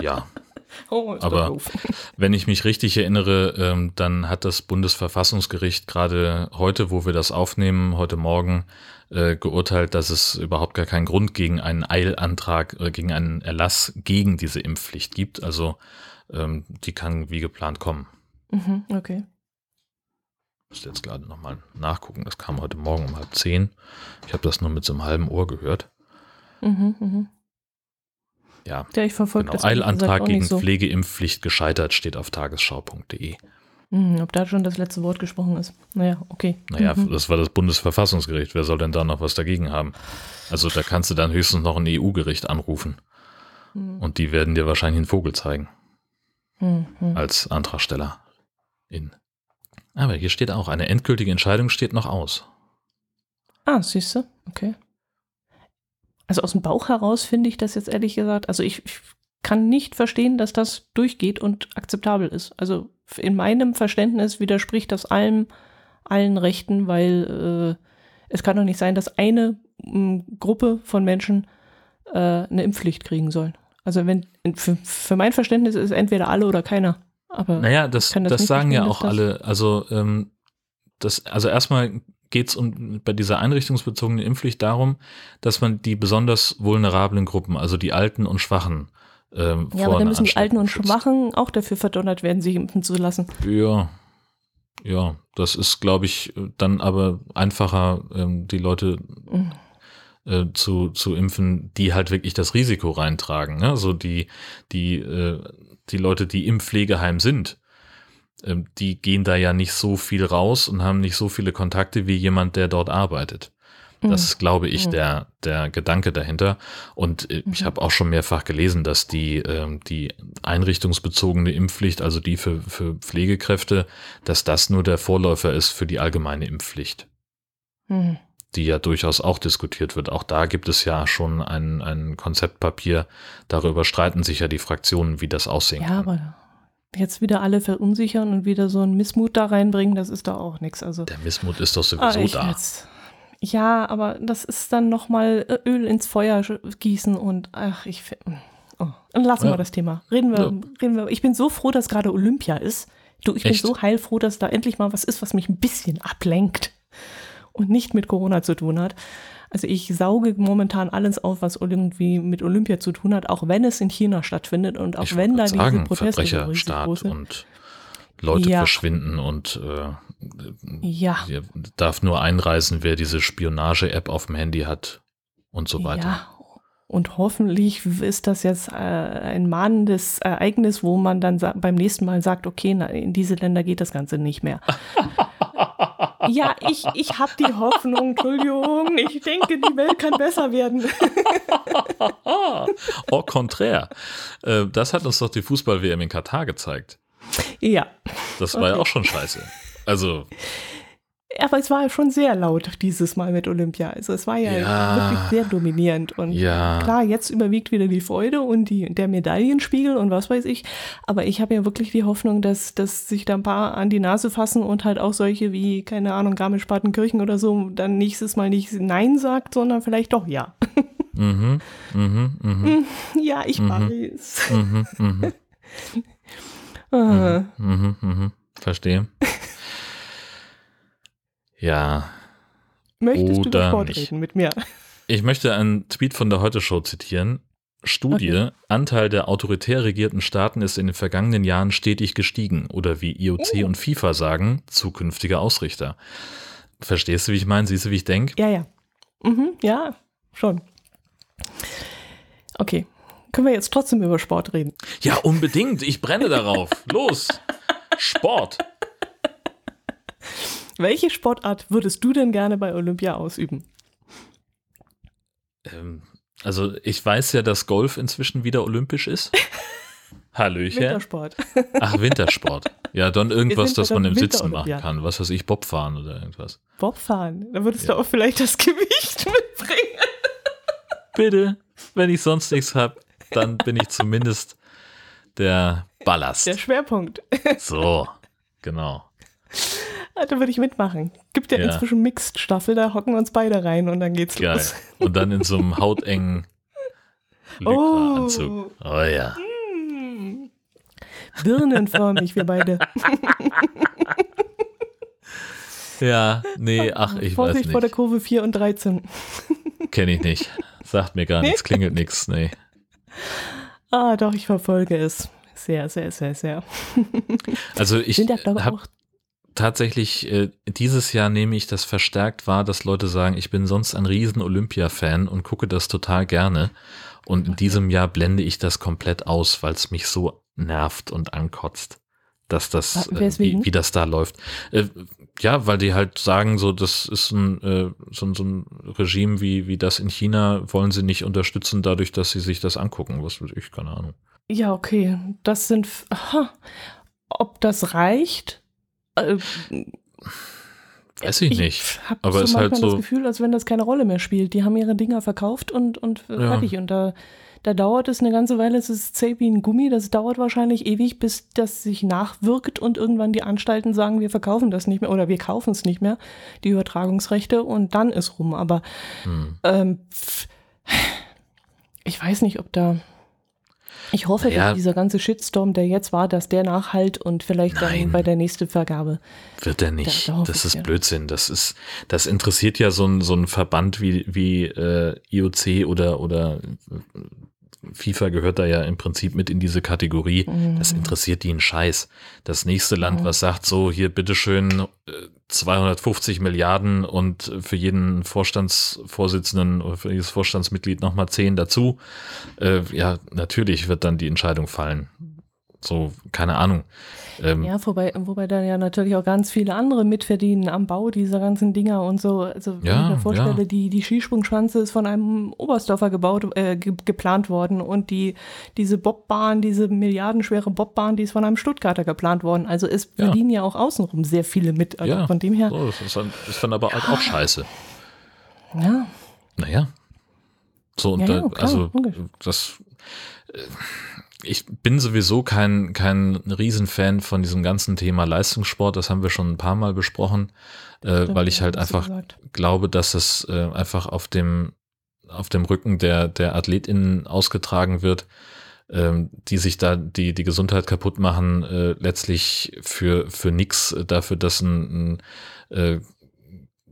Ja. Oh, Aber wenn ich mich richtig erinnere, ähm, dann hat das Bundesverfassungsgericht gerade heute, wo wir das aufnehmen, heute Morgen, äh, geurteilt, dass es überhaupt gar keinen Grund gegen einen Eilantrag oder gegen einen Erlass gegen diese Impfpflicht gibt. Also ähm, die kann wie geplant kommen. Mhm, okay. Ich muss jetzt gerade nochmal nachgucken. Das kam heute Morgen um halb zehn. Ich habe das nur mit so einem halben Ohr gehört. Mhm, mhm. Ja, ja ich verfolge genau. das. Eilantrag gegen so. Pflegeimpfpflicht gescheitert steht auf tagesschau.de. Hm, ob da schon das letzte Wort gesprochen ist. Naja, okay. Naja, mhm. das war das Bundesverfassungsgericht. Wer soll denn da noch was dagegen haben? Also da kannst du dann höchstens noch ein EU-Gericht anrufen. Mhm. Und die werden dir wahrscheinlich einen Vogel zeigen. Mhm. Als Antragsteller. In. Aber hier steht auch, eine endgültige Entscheidung steht noch aus. Ah, siehst du? Okay. Also aus dem Bauch heraus finde ich das jetzt ehrlich gesagt, also ich, ich kann nicht verstehen, dass das durchgeht und akzeptabel ist. Also in meinem Verständnis widerspricht das allem, allen Rechten, weil äh, es kann doch nicht sein, dass eine m, Gruppe von Menschen äh, eine Impfpflicht kriegen soll. Also wenn für, für, mein Verständnis ist entweder alle oder keiner. Aber naja, das, das, das sagen ja auch alle. Also ähm, das, also erstmal geht es um bei dieser einrichtungsbezogenen Impfpflicht darum, dass man die besonders vulnerablen Gruppen, also die Alten und Schwachen, ähm, ja, aber dann müssen die Alten und. Schwachen auch dafür verdonnert werden, sich impfen zu lassen. Ja, ja, das ist, glaube ich, dann aber einfacher, ähm, die Leute mhm. äh, zu, zu impfen, die halt wirklich das Risiko reintragen. Ne? Also die, die, äh, die Leute, die im Pflegeheim sind, äh, die gehen da ja nicht so viel raus und haben nicht so viele Kontakte wie jemand, der dort arbeitet. Das mhm. ist, glaube ich, mhm. der, der Gedanke dahinter. Und äh, ich mhm. habe auch schon mehrfach gelesen, dass die, äh, die einrichtungsbezogene Impfpflicht, also die für, für Pflegekräfte, dass das nur der Vorläufer ist für die allgemeine Impfpflicht. Mhm. Die ja durchaus auch diskutiert wird. Auch da gibt es ja schon ein, ein Konzeptpapier. Darüber streiten sich ja die Fraktionen, wie das aussehen ja, kann. Aber jetzt wieder alle verunsichern und wieder so einen Missmut da reinbringen, das ist da auch nichts. Also, der Missmut ist doch sowieso ah, da. Jetzt, ja, aber das ist dann nochmal äh, Öl ins Feuer gießen und ach, ich oh. Und lassen ja. wir das Thema. Reden wir, ja. reden wir. Ich bin so froh, dass gerade Olympia ist. Du, ich Echt? bin so heilfroh, dass da endlich mal was ist, was mich ein bisschen ablenkt und nicht mit Corona zu tun hat. Also ich sauge momentan alles auf, was irgendwie mit Olympia zu tun hat, auch wenn es in China stattfindet und auch ich wenn da diese Proteste Verbrecherstaat und Leute ja. verschwinden und äh, ja. darf nur einreisen, wer diese Spionage-App auf dem Handy hat und so weiter. Ja. Und hoffentlich ist das jetzt äh, ein mahnendes Ereignis, wo man dann beim nächsten Mal sagt, okay, na, in diese Länder geht das Ganze nicht mehr. ja, ich, ich habe die Hoffnung, Entschuldigung, ich denke, die Welt kann besser werden. Au contraire. Äh, das hat uns doch die Fußball-WM in Katar gezeigt. Ja. Das war okay. ja auch schon scheiße. Also. Aber es war ja schon sehr laut dieses Mal mit Olympia. Also es war ja, Ja. wirklich sehr dominierend. Und Ja. klar, jetzt überwiegt wieder die Freude und die, der Medaillenspiegel und was weiß ich. Aber ich habe ja wirklich die Hoffnung, dass, dass sich da ein paar an die Nase fassen und halt auch solche wie, keine Ahnung, Garmisch-Partenkirchen oder so, dann nächstes Mal nicht Nein sagt, sondern vielleicht doch Ja. Mhm, mhm, mhm, ja, ich weiß. mhm, mhm, Ah. mhm, mhm. Verstehe. Ja, Möchtest du über Oder Sport nicht. reden mit mir? ich möchte einen Tweet von der Heute-Show zitieren. Studie, Anteil der autoritär regierten Staaten ist in den vergangenen Jahren stetig gestiegen oder wie IOC und FIFA sagen, zukünftige Ausrichter. Verstehst du, wie ich meine? Siehst du, wie ich denke? Ja, ja. Mhm, ja, schon. Okay. Können wir jetzt trotzdem über Sport reden? Ja, unbedingt. Ich brenne darauf. Los. Sport. Welche Sportart würdest du denn gerne bei Olympia ausüben? Ähm, also ich weiß ja, dass Golf inzwischen wieder olympisch ist. Hallöchen. Wintersport. Ach, Wintersport. Ja, dann irgendwas, das man im Sitzen machen kann. Was weiß ich, Bobfahren oder irgendwas. Bobfahren. Da würdest Ja. du auch vielleicht das Gewicht mitbringen. Bitte, wenn ich sonst nichts habe, dann bin ich zumindest der Ballast. Der Schwerpunkt. So, genau. Da würde ich mitmachen. Gibt ja, Ja. inzwischen Mixed-Staffel, da hocken wir uns beide rein und dann geht's Geil. los. Und dann in so einem hautengen Lycra-Anzug. Oh ja. Hm. Birnenförmig, wir beide. Ja, nee, ach, ich weiß Vorsicht vor der nicht. Kurve 4 und 13. Kenne ich nicht. Sagt mir gar nichts, klingelt nichts. Nee. Ah, doch, ich verfolge es. Sehr, sehr, sehr, sehr. Also ich Sind ja, glaube ich, habe auch. Tatsächlich, äh, dieses Jahr nehme ich das verstärkt wahr, dass Leute sagen, ich bin sonst ein riesen Olympia-Fan und gucke das total gerne. Und in diesem Jahr blende ich das komplett aus, weil es mich so nervt und ankotzt, dass das, äh, wie, wie das da läuft. Äh, ja, weil die halt sagen, so, das ist ein, äh, so, ein- so ein Regime wie, wie das in China, wollen sie nicht unterstützen, dadurch, dass sie sich das angucken. Was weiß ich, keine Ahnung. Ja, okay. Das sind. Aha. Ob das reicht? Äh, Weiß ich nicht. habe Aber so ist manchmal halt so- das Gefühl, als wenn das keine Rolle mehr spielt. Die haben ihre Dinger verkauft und, und Ja. fertig. Und da, da dauert es eine ganze Weile. Es ist zäh wie ein Gummi. Das dauert wahrscheinlich ewig, bis das sich nachwirkt und irgendwann die Anstalten sagen, wir verkaufen das nicht mehr oder wir kaufen es nicht mehr, die Übertragungsrechte, und dann ist rum. Aber Hm. ähm, ich weiß nicht, ob da. Ich hoffe, Naja. dass dieser ganze Shitstorm, der jetzt war, dass der nachhalt und vielleicht Nein. dann bei der nächsten Vergabe. Wird er nicht. Da- da das ist ja. Blödsinn. Das ist, das interessiert ja so ein, so ein Verband wie, wie äh, IOC oder, oder äh, FIFA gehört da ja im Prinzip mit in diese Kategorie. Mhm. Das interessiert die einen Scheiß. Das nächste Land, was sagt so, hier bitteschön äh, 250 Milliarden und für jeden Vorstandsvorsitzenden oder für jedes Vorstandsmitglied nochmal 10 dazu. Äh, ja, natürlich wird dann die Entscheidung fallen. So, keine Ahnung. Ähm, Ja, wobei, wobei da ja natürlich auch ganz viele andere mitverdienen am Bau dieser ganzen Dinger und so. Also wenn Ja, ich mir vorstelle, ja. die, die Skisprungschanze ist von einem Oberstdorfer gebaut, äh, ge geplant worden und die, diese Bobbahn, diese milliardenschwere Bobbahn, die ist von einem Stuttgarter geplant worden. Also es Ja. verdienen ja auch außenrum sehr viele mit. Also Ja, von dem her, So, das ist dann, ist dann aber halt auch scheiße. ja, Naja. So, und Ja, da, ja, also logisch. das äh, ich bin sowieso kein, kein Riesenfan von diesem ganzen Thema Leistungssport, das haben wir schon ein paar Mal besprochen, äh, weil ich halt einfach gesagt. glaube, dass es äh, einfach auf dem, auf dem Rücken der, der AthletInnen ausgetragen wird, ähm, die sich da die, die Gesundheit kaputt machen, äh, letztlich für, für nix, äh, dafür, dass ein, ein äh,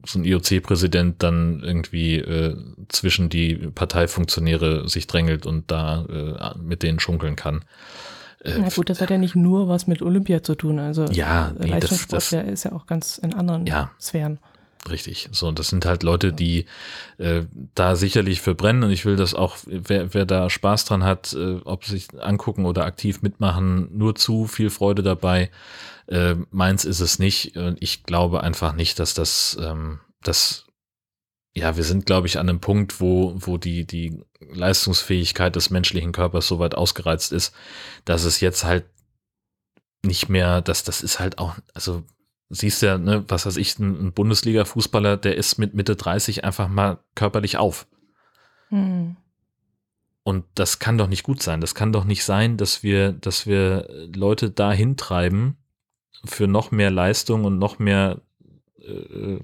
so ein IOC-Präsident dann irgendwie äh, zwischen die Parteifunktionäre sich drängelt und da äh, mit denen schunkeln kann. Äh, Na gut, das hat ja nicht nur was mit Olympia zu tun. Also Ja, nee, das- Leistungssport das- der ist ja auch ganz in anderen Ja. Sphären. Richtig. So, und das sind halt Leute, die äh, da sicherlich für brennen und ich will das auch, wer, wer da Spaß dran hat, äh, ob sich angucken oder aktiv mitmachen, nur zu viel Freude dabei. Äh, meins ist es nicht. Und ich glaube einfach nicht, dass das, ähm, das, ja, wir sind, glaube ich, an einem Punkt, wo, wo die, die Leistungsfähigkeit des menschlichen Körpers so weit ausgereizt ist, dass es jetzt halt nicht mehr, dass das ist halt auch, also siehst ja, ne, was weiß ich, ein Bundesliga-Fußballer, der ist mit Mitte 30 einfach mal körperlich auf. Mhm. Und das kann doch nicht gut sein. Das kann doch nicht sein, dass wir, dass wir Leute dahin treiben für noch mehr Leistung und noch mehr, äh,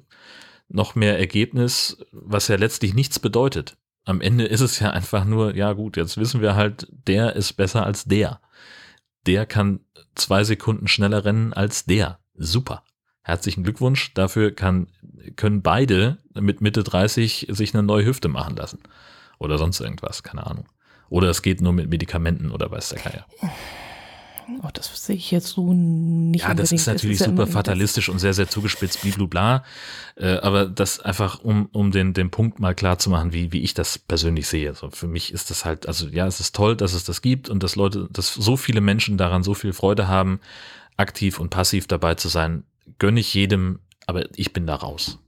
noch mehr Ergebnis, was ja letztlich nichts bedeutet. Am Ende ist es ja einfach nur, ja gut, jetzt wissen wir halt, der ist besser als der. Der kann zwei Sekunden schneller rennen als der. Super. Herzlichen Glückwunsch. Dafür kann, können beide mit Mitte 30 sich eine neue Hüfte machen lassen. Oder sonst irgendwas, keine Ahnung. Oder es geht nur mit Medikamenten oder weiß der Geier. Oh, das sehe ich jetzt so nicht. Ja, das ist natürlich das ist super fatalistisch und sehr, sehr zugespitzt, blablabla. Äh, aber das einfach, um, um den, den Punkt mal klar zu machen, wie, wie ich das persönlich sehe. So, für mich ist das halt, also ja, es ist toll, dass es das gibt und dass Leute, dass so viele Menschen daran so viel Freude haben, aktiv und passiv dabei zu sein. Gönne ich jedem, aber ich bin da raus.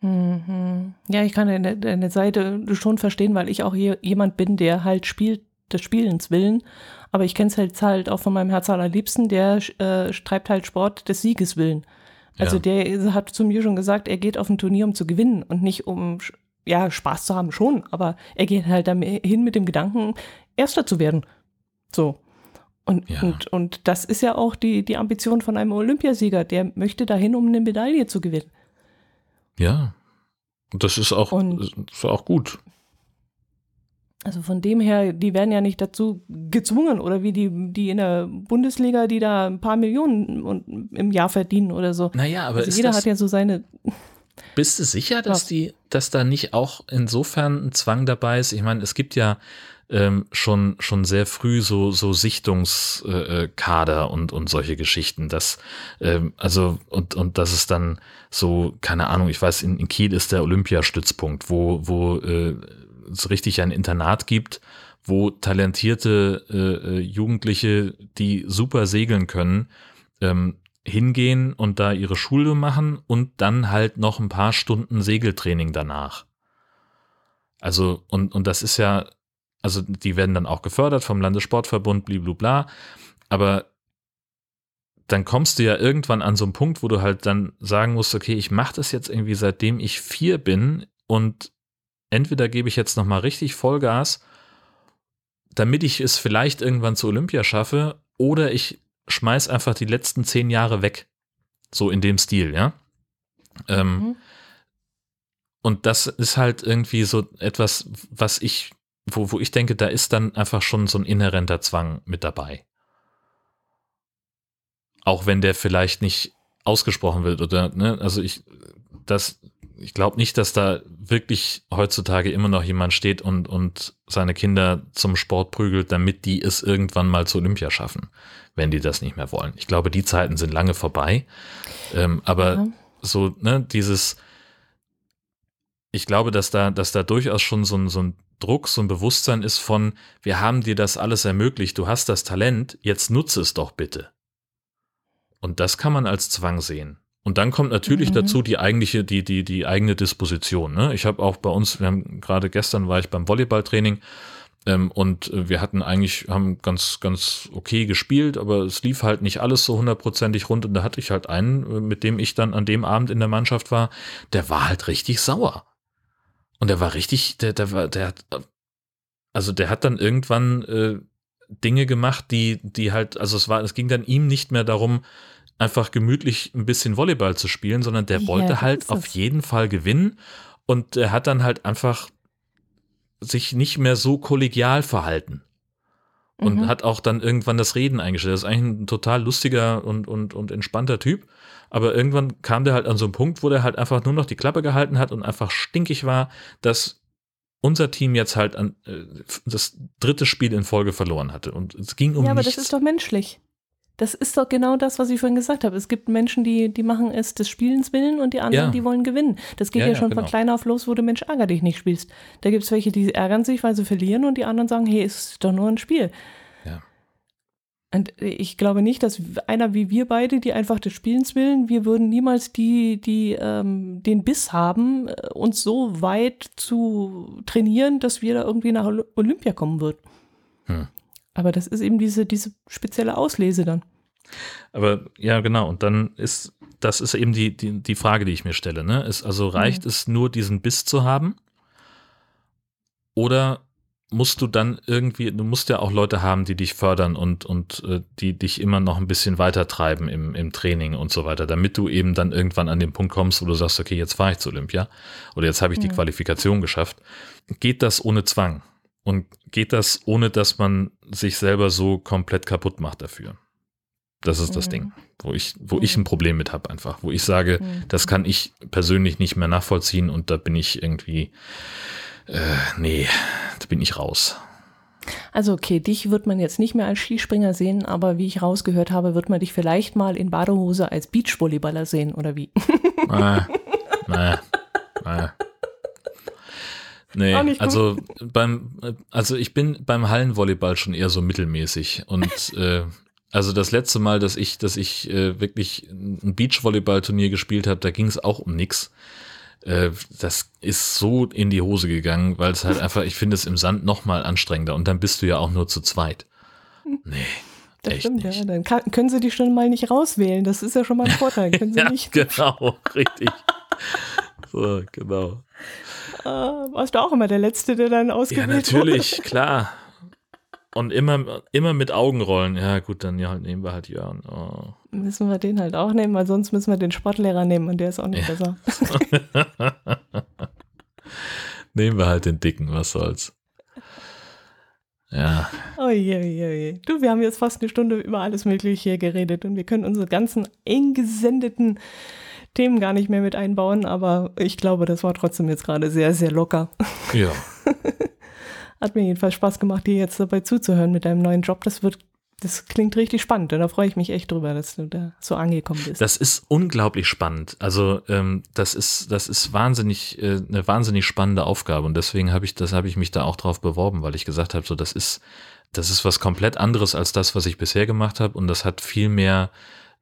Mhm. Ja, ich kann deine, deine Seite schon verstehen, weil ich auch hier jemand bin, der halt spielt des Spielens willen. Aber ich kenne es halt, halt auch von meinem Herz allerliebsten, der äh, treibt halt Sport des Sieges willen. Also ja. der hat zu mir schon gesagt, er geht auf ein Turnier, um zu gewinnen und nicht um ja, Spaß zu haben schon, aber er geht halt hin mit dem Gedanken, Erster zu werden. So. Und, ja. und, und das ist ja auch die, die Ambition von einem Olympiasieger, der möchte dahin, um eine Medaille zu gewinnen. Ja, das ist auch, und, ist auch gut. Also von dem her, die werden ja nicht dazu gezwungen oder wie die, die in der Bundesliga, die da ein paar Millionen im Jahr verdienen oder so. Naja, aber also jeder das, hat ja so seine. Bist du sicher, dass die, dass da nicht auch insofern ein Zwang dabei ist? Ich meine, es gibt ja ähm, schon, schon sehr früh so, so Sichtungskader äh, und, und solche Geschichten. Das, ähm, also, und, und das ist dann so, keine Ahnung, ich weiß, in, in Kiel ist der Olympiastützpunkt, wo, wo äh, es richtig ein Internat gibt, wo talentierte äh, äh, Jugendliche, die super segeln können, ähm, hingehen und da ihre Schule machen und dann halt noch ein paar Stunden Segeltraining danach. Also, und, und das ist ja, also die werden dann auch gefördert vom Landessportverbund, blablabla, aber dann kommst du ja irgendwann an so einen Punkt, wo du halt dann sagen musst, okay, ich mache das jetzt irgendwie seitdem ich vier bin und entweder gebe ich jetzt nochmal richtig Vollgas, damit ich es vielleicht irgendwann zu Olympia schaffe, oder ich schmeiß einfach die letzten zehn Jahre weg. So in dem Stil, ja. Ähm, mhm. Und das ist halt irgendwie so etwas, was ich, wo, wo ich denke, da ist dann einfach schon so ein inhärenter Zwang mit dabei. Auch wenn der vielleicht nicht ausgesprochen wird oder, ne, also ich, das, ich glaube nicht, dass da wirklich heutzutage immer noch jemand steht und, und seine Kinder zum Sport prügelt, damit die es irgendwann mal zu Olympia schaffen, wenn die das nicht mehr wollen. Ich glaube, die Zeiten sind lange vorbei. Ähm, aber ja. so, ne, dieses, ich glaube, dass da, dass da durchaus schon so ein, so ein Druck, so ein Bewusstsein ist von, wir haben dir das alles ermöglicht, du hast das Talent, jetzt nutze es doch bitte. Und das kann man als Zwang sehen. Und dann kommt natürlich mhm. dazu die eigentliche, die, die, die eigene Disposition. Ne? Ich habe auch bei uns, wir haben gerade gestern war ich beim Volleyballtraining ähm, und wir hatten eigentlich, haben ganz, ganz okay gespielt, aber es lief halt nicht alles so hundertprozentig rund. Und da hatte ich halt einen, mit dem ich dann an dem Abend in der Mannschaft war, der war halt richtig sauer. Und der war richtig, der, der war, der hat, also der hat dann irgendwann äh, Dinge gemacht, die, die halt, also es war, es ging dann ihm nicht mehr darum, einfach gemütlich ein bisschen Volleyball zu spielen, sondern der ja, wollte halt auf jeden Fall gewinnen und er hat dann halt einfach sich nicht mehr so kollegial verhalten. Und mhm. hat auch dann irgendwann das Reden eingestellt. Das ist eigentlich ein total lustiger und, und, und entspannter Typ. Aber irgendwann kam der halt an so einen Punkt, wo der halt einfach nur noch die Klappe gehalten hat und einfach stinkig war, dass unser Team jetzt halt an, äh, das dritte Spiel in Folge verloren hatte. Und es ging um Ja, aber nichts. das ist doch menschlich. Das ist doch genau das, was ich vorhin gesagt habe. Es gibt Menschen, die, die machen es des Spielens willen und die anderen, ja. die wollen gewinnen. Das geht ja, ja schon genau. von klein auf los, wo du Mensch ärger dich nicht spielst. Da gibt es welche, die ärgern sich, weil sie verlieren und die anderen sagen, hey, es ist doch nur ein Spiel. Ja. Und ich glaube nicht, dass einer wie wir beide, die einfach des Spielens willen, wir würden niemals die, die ähm, den Biss haben, äh, uns so weit zu trainieren, dass wir da irgendwie nach Olympia kommen würden. Hm. Aber das ist eben diese, diese spezielle Auslese dann. Aber ja, genau. Und dann ist, das ist eben die, die, die Frage, die ich mir stelle. Ne? Ist, also reicht mhm. es nur, diesen Biss zu haben? Oder musst du dann irgendwie, du musst ja auch Leute haben, die dich fördern und, und äh, die dich immer noch ein bisschen weiter treiben im, im Training und so weiter, damit du eben dann irgendwann an den Punkt kommst, wo du sagst, okay, jetzt fahre ich zu Olympia oder jetzt habe ich die mhm. Qualifikation geschafft. Geht das ohne Zwang? Und geht das ohne, dass man sich selber so komplett kaputt macht dafür? Das ist das mhm. Ding, wo ich, wo mhm. ich ein Problem mit habe einfach, wo ich sage, mhm. das kann ich persönlich nicht mehr nachvollziehen und da bin ich irgendwie, äh, nee, da bin ich raus. Also okay, dich wird man jetzt nicht mehr als Skispringer sehen, aber wie ich rausgehört habe, wird man dich vielleicht mal in Badehose als Beachvolleyballer sehen, oder wie? Äh, nee, nee. Nee, also beim, also ich bin beim Hallenvolleyball schon eher so mittelmäßig und äh, also das letzte Mal, dass ich, dass ich äh, wirklich ein Beachvolleyball-Turnier gespielt habe, da ging es auch um nix. Äh, das ist so in die Hose gegangen, weil es halt einfach, ich finde es im Sand noch mal anstrengender und dann bist du ja auch nur zu zweit. Nee. Das echt stimmt, nicht. ja. Dann kann, können sie die schon mal nicht rauswählen. Das ist ja schon mal ein Vorteil. Können sie ja, nicht. Genau, richtig. so, genau. Äh, warst du auch immer der Letzte, der dann ausgewählt wurde? Ja, natürlich, wurde? klar. Und immer, immer mit Augenrollen. Ja, gut, dann ja, nehmen wir halt Jörn. Oh. Müssen wir den halt auch nehmen, weil sonst müssen wir den Sportlehrer nehmen und der ist auch nicht ja. besser. nehmen wir halt den Dicken, was soll's. Ja. Oje, oje, oje. Du, wir haben jetzt fast eine Stunde über alles Mögliche hier geredet und wir können unsere ganzen eng gesendeten Themen gar nicht mehr mit einbauen, aber ich glaube, das war trotzdem jetzt gerade sehr, sehr locker. Ja. Hat mir jedenfalls Spaß gemacht, dir jetzt dabei zuzuhören mit deinem neuen Job. Das wird, das klingt richtig spannend und da freue ich mich echt drüber, dass du da so angekommen bist. Das ist unglaublich spannend. Also ähm, das ist, das ist wahnsinnig, äh, eine wahnsinnig spannende Aufgabe und deswegen habe ich, das habe ich mich da auch drauf beworben, weil ich gesagt habe, so das ist, das ist was komplett anderes als das, was ich bisher gemacht habe und das hat viel mehr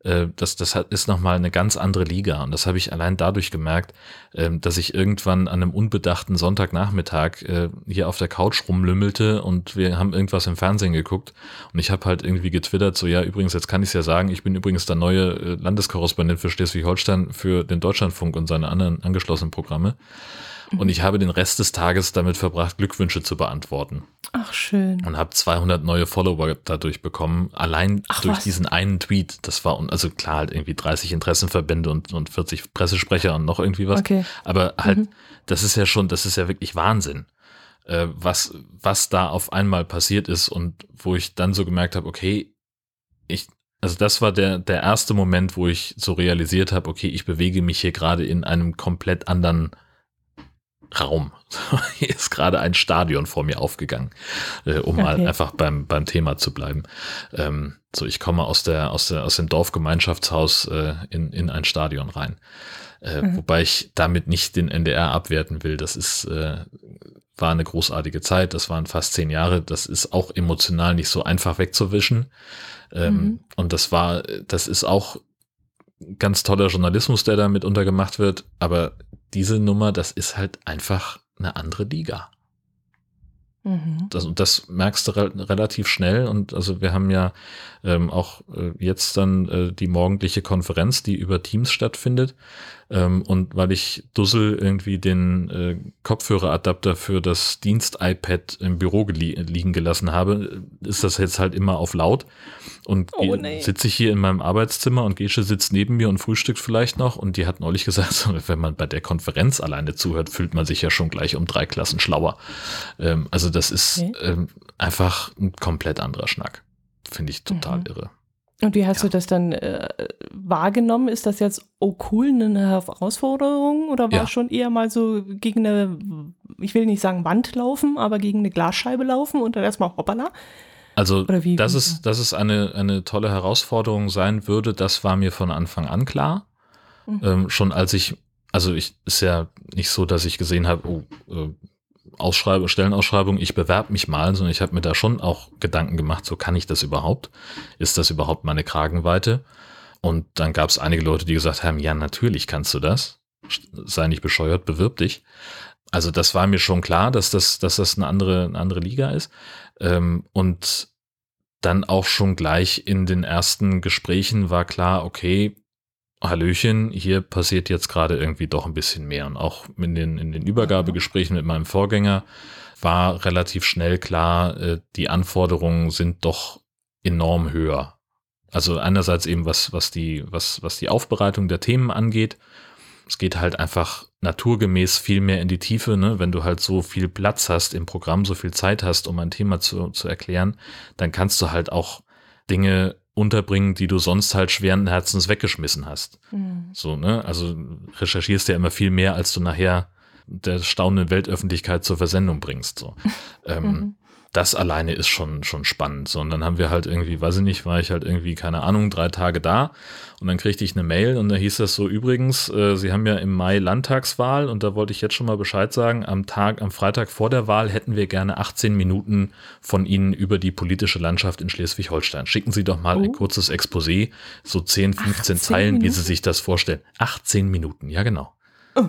äh, das, das ist nochmal eine ganz andere Liga. Und das habe ich allein dadurch gemerkt, ähm, dass ich irgendwann an einem unbedachten Sonntagnachmittag äh, hier auf der Couch rumlümmelte und wir haben irgendwas im Fernsehen geguckt. Und ich habe halt irgendwie getwittert, so ja, übrigens, jetzt kann ich es ja sagen, ich bin übrigens der neue äh, Landeskorrespondent für Schleswig-Holstein für den Deutschlandfunk und seine anderen angeschlossenen Programme. Und ich habe den Rest des Tages damit verbracht, Glückwünsche zu beantworten. Ach, schön. Und habe 200 neue Follower dadurch bekommen. Allein Ach, durch was? diesen einen Tweet. Das war, also klar, halt irgendwie 30 Interessenverbände und, und 40 Pressesprecher und noch irgendwie was. Okay. Aber halt, mhm. das ist ja schon, das ist ja wirklich Wahnsinn. Äh, was, was da auf einmal passiert ist und wo ich dann so gemerkt habe, okay, ich, also das war der, der erste Moment, wo ich so realisiert habe, okay, ich bewege mich hier gerade in einem komplett anderen Raum. Hier ist gerade ein Stadion vor mir aufgegangen, äh, um okay. mal einfach beim, beim Thema zu bleiben. Ähm, so, ich komme aus der, aus der, aus dem Dorfgemeinschaftshaus äh, in, in ein Stadion rein. Äh, mhm. Wobei ich damit nicht den NDR abwerten will. Das ist, äh, war eine großartige Zeit. Das waren fast zehn Jahre. Das ist auch emotional nicht so einfach wegzuwischen. Ähm, mhm. Und das war, das ist auch ganz toller Journalismus, der damit untergemacht wird. Aber diese Nummer, das ist halt einfach eine andere Liga. Mhm. Das, das merkst du re relativ schnell und also wir haben ja ähm, auch äh, jetzt dann äh, die morgendliche Konferenz, die über Teams stattfindet. Ähm, und weil ich Dussel irgendwie den äh, Kopfhöreradapter für das Dienst-iPad im Büro liegen gelassen habe, ist das jetzt halt immer auf laut. Und oh, nee. sitze ich hier in meinem Arbeitszimmer und Gesche sitzt neben mir und frühstückt vielleicht noch. Und die hat neulich gesagt, wenn man bei der Konferenz alleine zuhört, fühlt man sich ja schon gleich um drei Klassen schlauer. Ähm, also das ist okay. ähm, einfach ein komplett anderer Schnack. Finde ich total mhm. irre. Und wie hast ja. du das dann äh, wahrgenommen? Ist das jetzt, oh cool, eine Herausforderung? Oder war ja. es schon eher mal so gegen eine, ich will nicht sagen Wand laufen, aber gegen eine Glasscheibe laufen und dann erstmal hoppala? Also, wie, dass, es, dass es eine, eine tolle Herausforderung sein würde, das war mir von Anfang an klar. Mhm. Ähm, schon als ich, also ich ist ja nicht so, dass ich gesehen habe, oh, äh, Ausschreibung, Stellenausschreibung, ich bewerbe mich mal, sondern ich habe mir da schon auch Gedanken gemacht, so kann ich das überhaupt? Ist das überhaupt meine Kragenweite? Und dann gab es einige Leute, die gesagt haben, ja, natürlich kannst du das. Sei nicht bescheuert, bewirb dich. Also das war mir schon klar, dass das, dass das eine andere, eine andere Liga ist. Ähm, und dann auch schon gleich in den ersten Gesprächen war klar, okay, Hallöchen, hier passiert jetzt gerade irgendwie doch ein bisschen mehr. Und auch in den, in den Übergabegesprächen mit meinem Vorgänger war relativ schnell klar, äh, die Anforderungen sind doch enorm höher. Also einerseits eben was, was die, was, was die Aufbereitung der Themen angeht. Es geht halt einfach naturgemäß viel mehr in die Tiefe, ne? wenn du halt so viel Platz hast im Programm, so viel Zeit hast, um ein Thema zu, zu erklären, dann kannst du halt auch Dinge unterbringen, die du sonst halt schweren Herzens weggeschmissen hast. Mhm. So, ne? Also recherchierst ja immer viel mehr, als du nachher der staunenden Weltöffentlichkeit zur Versendung bringst. So. ähm, mhm das alleine ist schon, schon spannend. So, und dann haben wir halt irgendwie, weiß ich nicht, war ich halt irgendwie, keine Ahnung, drei Tage da und dann kriegte ich eine Mail und da hieß das so, übrigens, äh, Sie haben ja im Mai Landtagswahl und da wollte ich jetzt schon mal Bescheid sagen, am Tag, am Freitag vor der Wahl hätten wir gerne 18 Minuten von Ihnen über die politische Landschaft in Schleswig-Holstein. Schicken Sie doch mal oh. ein kurzes Exposé, so 10, 15 Zeilen, Minuten? wie Sie sich das vorstellen. 18 Minuten, ja genau. Oh.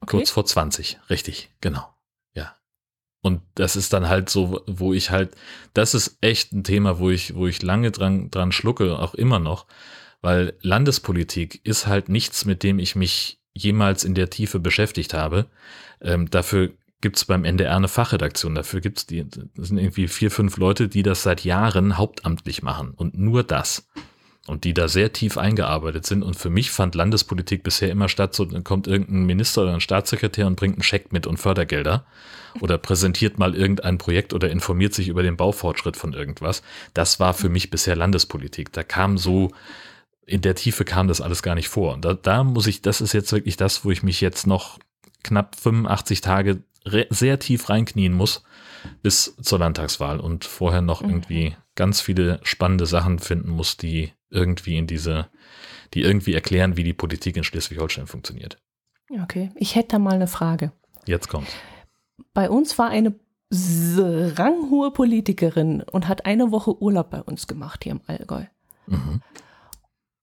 Okay. Kurz vor 20, richtig, genau. Und das ist dann halt so, wo ich halt, das ist echt ein Thema, wo ich, wo ich lange dran, dran schlucke, auch immer noch, weil Landespolitik ist halt nichts, mit dem ich mich jemals in der Tiefe beschäftigt habe. Ähm, dafür gibt es beim NDR eine Fachredaktion. Dafür gibt es die, das sind irgendwie vier, fünf Leute, die das seit Jahren hauptamtlich machen und nur das und die da sehr tief eingearbeitet sind. Und für mich fand Landespolitik bisher immer statt, so dann kommt irgendein Minister oder ein Staatssekretär und bringt einen Scheck mit und Fördergelder oder präsentiert mal irgendein Projekt oder informiert sich über den Baufortschritt von irgendwas. Das war für mich bisher Landespolitik. Da kam so, in der Tiefe kam das alles gar nicht vor. Und da, da muss ich, das ist jetzt wirklich das, wo ich mich jetzt noch knapp 85 Tage sehr tief reinknien muss bis zur Landtagswahl und vorher noch mhm. irgendwie ganz viele spannende Sachen finden muss, die irgendwie in diese, die irgendwie erklären, wie die Politik in Schleswig-Holstein funktioniert. Okay, ich hätte da mal eine Frage. Jetzt kommt. Bei uns war eine ranghohe Politikerin und hat eine Woche Urlaub bei uns gemacht hier im Allgäu. Mhm.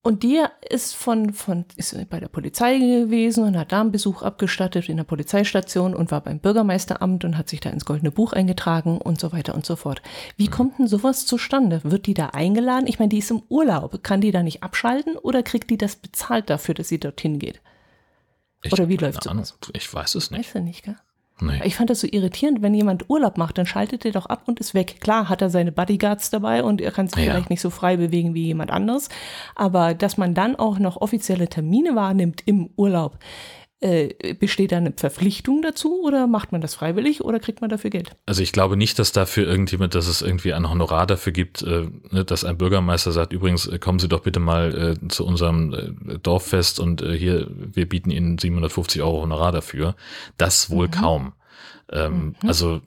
Und die ist von, von, ist bei der Polizei gewesen und hat da einen Besuch abgestattet in der Polizeistation und war beim Bürgermeisteramt und hat sich da ins Goldene Buch eingetragen und so weiter und so fort. Wie mhm. kommt denn sowas zustande? Wird die da eingeladen? Ich meine, die ist im Urlaub. Kann die da nicht abschalten oder kriegt die das bezahlt dafür, dass sie dorthin geht? Ich oder wie läuft sowas? Ich weiß es nicht. Weißt du nicht, gell? Nee. Ich fand das so irritierend, wenn jemand Urlaub macht, dann schaltet er doch ab und ist weg. Klar hat er seine Bodyguards dabei und er kann sich ja. vielleicht nicht so frei bewegen wie jemand anderes. Aber dass man dann auch noch offizielle Termine wahrnimmt im Urlaub, äh, besteht da eine Verpflichtung dazu oder macht man das freiwillig oder kriegt man dafür Geld? Also ich glaube nicht, dass dafür irgendjemand, dass es irgendwie ein Honorar dafür gibt, äh, ne, dass ein Bürgermeister sagt, übrigens äh, kommen Sie doch bitte mal äh, zu unserem äh, Dorffest und hier, wir bieten Ihnen 750 Euro Honorar dafür. Das wohl mhm. kaum. Ähm, mhm. Also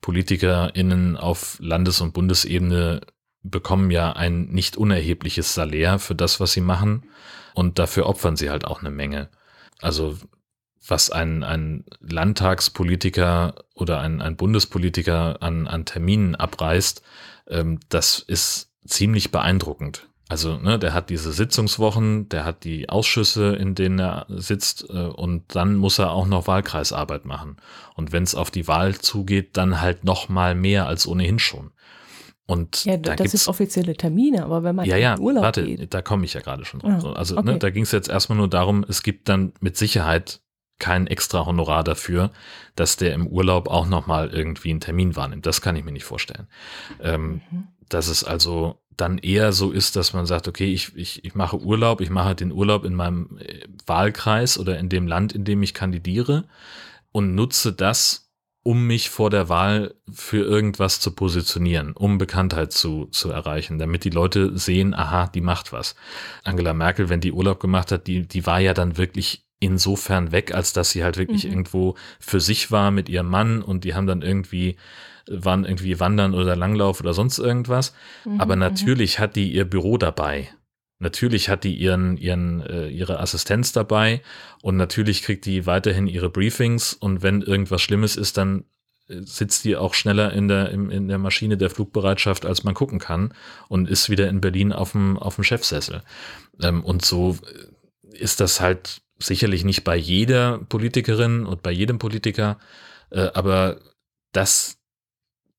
PolitikerInnen auf Landes- und Bundesebene bekommen ja ein nicht unerhebliches Salär für das, was sie machen. Und dafür opfern sie halt auch eine Menge. Also was ein, ein Landtagspolitiker oder ein, ein Bundespolitiker an, an Terminen abreißt, ähm, das ist ziemlich beeindruckend. Also, ne, der hat diese Sitzungswochen, der hat die Ausschüsse, in denen er sitzt, äh, und dann muss er auch noch Wahlkreisarbeit machen. Und wenn es auf die Wahl zugeht, dann halt noch mal mehr als ohnehin schon. Und ja, da das sind offizielle Termine, aber wenn man ja, ja, in Urlaub warte, geht. da komme ich ja gerade schon drauf. Ah, also ne, okay. ne, da ging es jetzt erstmal nur darum, es gibt dann mit Sicherheit kein extra Honorar dafür, dass der im Urlaub auch nochmal irgendwie einen Termin wahrnimmt. Das kann ich mir nicht vorstellen. Ähm, mhm. Dass es also dann eher so ist, dass man sagt, okay, ich, ich, ich mache Urlaub, ich mache den Urlaub in meinem äh, Wahlkreis oder in dem Land, in dem ich kandidiere und nutze das, um mich vor der Wahl für irgendwas zu positionieren, um Bekanntheit zu, zu erreichen, damit die Leute sehen, aha, die macht was. Angela Merkel, wenn die Urlaub gemacht hat, die, die war ja dann wirklich insofern weg, als dass sie halt wirklich mhm. irgendwo für sich war mit ihrem Mann und die haben dann irgendwie waren irgendwie wandern oder Langlauf oder sonst irgendwas. Mhm, Aber mhm. natürlich hat die ihr Büro dabei Natürlich hat die ihren, ihren, äh, ihre Assistenz dabei und natürlich kriegt die weiterhin ihre Briefings und wenn irgendwas Schlimmes ist, dann äh, sitzt die auch schneller in der, in, in der Maschine der Flugbereitschaft, als man gucken kann und ist wieder in Berlin auf dem, auf dem Chefsessel. Ähm, und so ist das halt sicherlich nicht bei jeder Politikerin und bei jedem Politiker, äh, aber das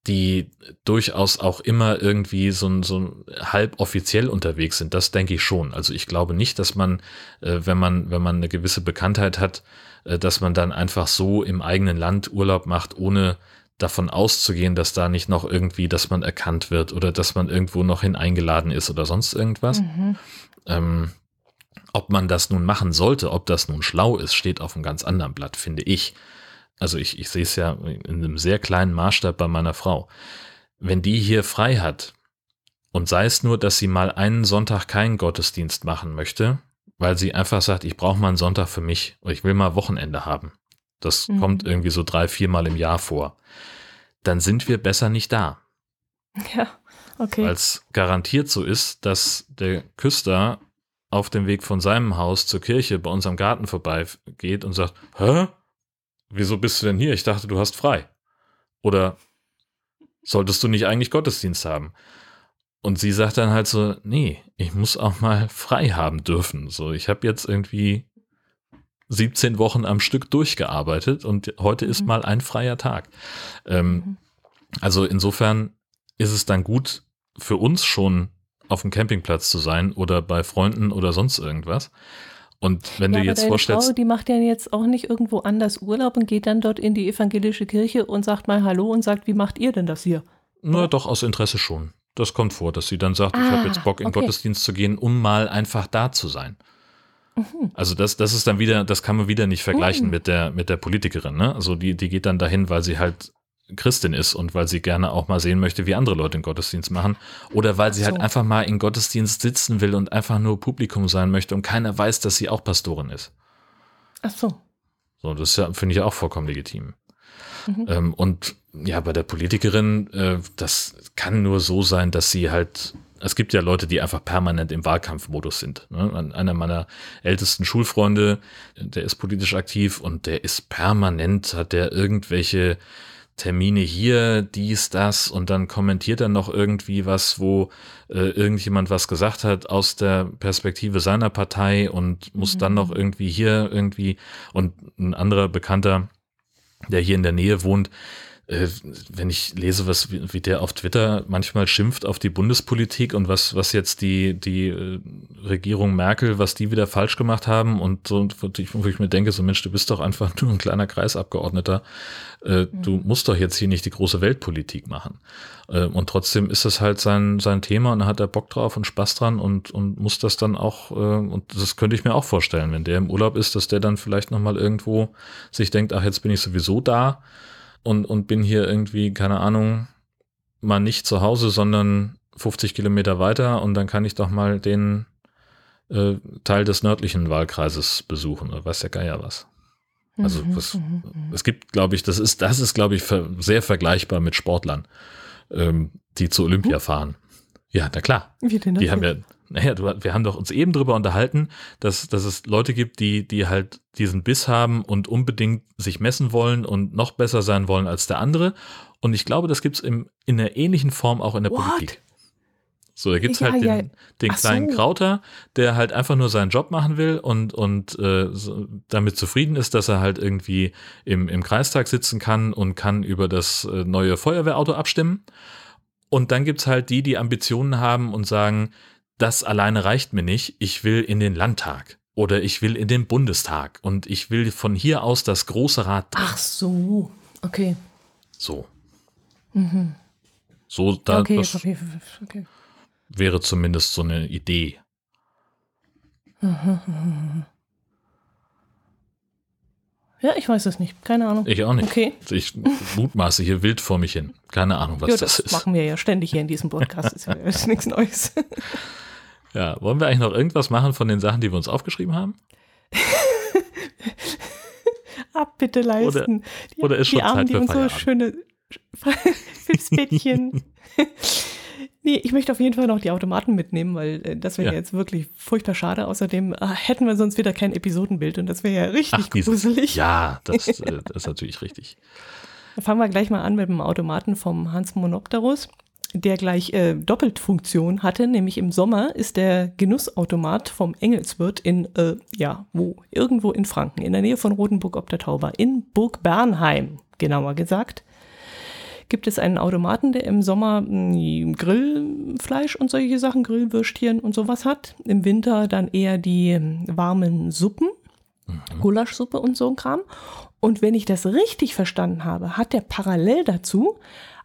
die durchaus auch immer irgendwie so, so halb offiziell unterwegs sind. Das denke ich schon. Also ich glaube nicht, dass man, äh, wenn man, wenn man eine gewisse Bekanntheit hat, äh, dass man dann einfach so im eigenen Land Urlaub macht, ohne davon auszugehen, dass da nicht noch irgendwie, dass man erkannt wird oder dass man irgendwo noch hin eingeladen ist oder sonst irgendwas. Mhm. Ähm, ob man das nun machen sollte, ob das nun schlau ist, steht auf einem ganz anderen Blatt, finde ich. Also ich, ich sehe es ja in einem sehr kleinen Maßstab bei meiner Frau. Wenn die hier frei hat und sei es nur, dass sie mal einen Sonntag keinen Gottesdienst machen möchte, weil sie einfach sagt, ich brauche mal einen Sonntag für mich oder ich will mal Wochenende haben. Das mhm. kommt irgendwie so drei, viermal im Jahr vor. Dann sind wir besser nicht da. Ja, okay. Weil es garantiert so ist, dass der Küster auf dem Weg von seinem Haus zur Kirche bei unserem Garten vorbeigeht und sagt, hä? Wieso bist du denn hier? Ich dachte, du hast frei. Oder solltest du nicht eigentlich Gottesdienst haben? Und sie sagt dann halt so, nee, ich muss auch mal frei haben dürfen. So, ich habe jetzt irgendwie 17 Wochen am Stück durchgearbeitet und heute mhm. ist mal ein freier Tag. Ähm, mhm. Also insofern ist es dann gut für uns schon auf dem Campingplatz zu sein oder bei Freunden oder sonst irgendwas. Und wenn ja, du jetzt vorstellst. Frau, die macht ja jetzt auch nicht irgendwo anders Urlaub und geht dann dort in die evangelische Kirche und sagt mal Hallo und sagt, wie macht ihr denn das hier? Na, ja. doch, aus Interesse schon. Das kommt vor, dass sie dann sagt, ah, ich habe jetzt Bock, in okay. Gottesdienst zu gehen, um mal einfach da zu sein. Mhm. Also das, das ist dann wieder, das kann man wieder nicht vergleichen mhm. mit der, mit der Politikerin. Ne? Also die, die geht dann dahin, weil sie halt Christin ist und weil sie gerne auch mal sehen möchte, wie andere Leute den Gottesdienst machen. Oder weil sie halt so. halt einfach mal in Gottesdienst sitzen will und einfach nur Publikum sein möchte und keiner weiß, dass sie auch Pastorin ist. Ach so. So, das ja, finde ich auch vollkommen legitim. Mhm. Ähm, und ja, bei der Politikerin, äh, das kann nur so sein, dass sie halt, es gibt ja Leute, die einfach permanent im Wahlkampfmodus sind. Ne? Einer meiner ältesten Schulfreunde, der ist politisch aktiv und der ist permanent, hat der irgendwelche Termine hier, dies, das und dann kommentiert er noch irgendwie was, wo äh, irgendjemand was gesagt hat aus der Perspektive seiner Partei und muss mhm. dann noch irgendwie hier irgendwie und ein anderer Bekannter, der hier in der Nähe wohnt, äh, wenn ich lese, was wie, wie, der auf Twitter manchmal schimpft auf die Bundespolitik und was was jetzt die die äh, Regierung Merkel, was die wieder falsch gemacht haben und so, wo ich mir denke, so Mensch, du bist doch einfach nur ein kleiner Kreisabgeordneter, äh, mhm. du musst doch jetzt hier nicht die große Weltpolitik machen. Äh, und trotzdem ist das halt sein sein Thema und da hat er Bock drauf und Spaß dran und und muss das dann auch äh, und das könnte ich mir auch vorstellen, wenn der im Urlaub ist, dass der dann vielleicht noch mal irgendwo sich denkt, ach jetzt bin ich sowieso da und, und bin hier irgendwie, keine Ahnung, mal nicht zu Hause, sondern 50 Kilometer weiter und dann kann ich doch mal den äh, Teil des nördlichen Wahlkreises besuchen oder weiß der Geier was. Also mhm, was, mhm, mhm. es gibt, glaube ich, das ist, das ist, glaube ich, sehr vergleichbar mit Sportlern, ähm, die zu Olympia fahren. Ja, na klar. Wie denn das die haben ja, naja, du, wir haben doch uns eben drüber unterhalten, dass, dass es Leute gibt, die, die halt diesen Biss haben und unbedingt sich messen wollen und noch besser sein wollen als der andere. Und ich glaube, das gibt es in einer ähnlichen Form auch in der What? Politik. So, da gibt es ja, halt den, ja. den kleinen so. Krauter, der halt einfach nur seinen Job machen will und, und äh, damit zufrieden ist, dass er halt irgendwie im, im Kreistag sitzen kann und kann über das äh, neue Feuerwehrauto abstimmen. Und dann gibt es halt die, die Ambitionen haben und sagen, das alleine reicht mir nicht, ich will in den Landtag oder ich will in den Bundestag und ich will von hier aus das große Rad. Ach so, okay. So. Mhm. So, da, okay, das okay, okay. wäre zumindest so eine Idee. Ja, ich weiß es nicht. Keine Ahnung. Ich auch nicht. Okay. Ich mutmaße hier wild vor mich hin. Keine Ahnung, was ja, das, das ist. Das machen wir ja ständig hier in diesem Podcast. ist ja ist nichts Neues. Ja, wollen wir eigentlich noch irgendwas machen von den Sachen, die wir uns aufgeschrieben haben? Abbitte leisten. Oder, oder ist schon die Armen, Zeit für die uns so schöne Filzbettchen. nee, ich möchte auf jeden Fall noch die Automaten mitnehmen, weil äh, das wäre ja. jetzt wirklich furchtbar schade. Außerdem äh, hätten wir sonst wieder kein Episodenbild und das wäre ja richtig Ach, gruselig. Ja, das, äh, das ist natürlich richtig. Dann fangen wir gleich mal an mit dem Automaten vom Hans Monopterus der gleich äh, Doppeltfunktion hatte, nämlich im Sommer ist der Genussautomat vom Engelswirt in, äh, ja, wo? Irgendwo in Franken, in der Nähe von Rotenburg ob der Tauber, in Burg Bernheim, genauer gesagt, gibt es einen Automaten, der im Sommer mh, Grillfleisch und solche Sachen, Grillwürstchen und sowas hat. Im Winter dann eher die ähm, warmen Suppen, mhm. Gulaschsuppe und so ein Kram. Und wenn ich das richtig verstanden habe, hat der parallel dazu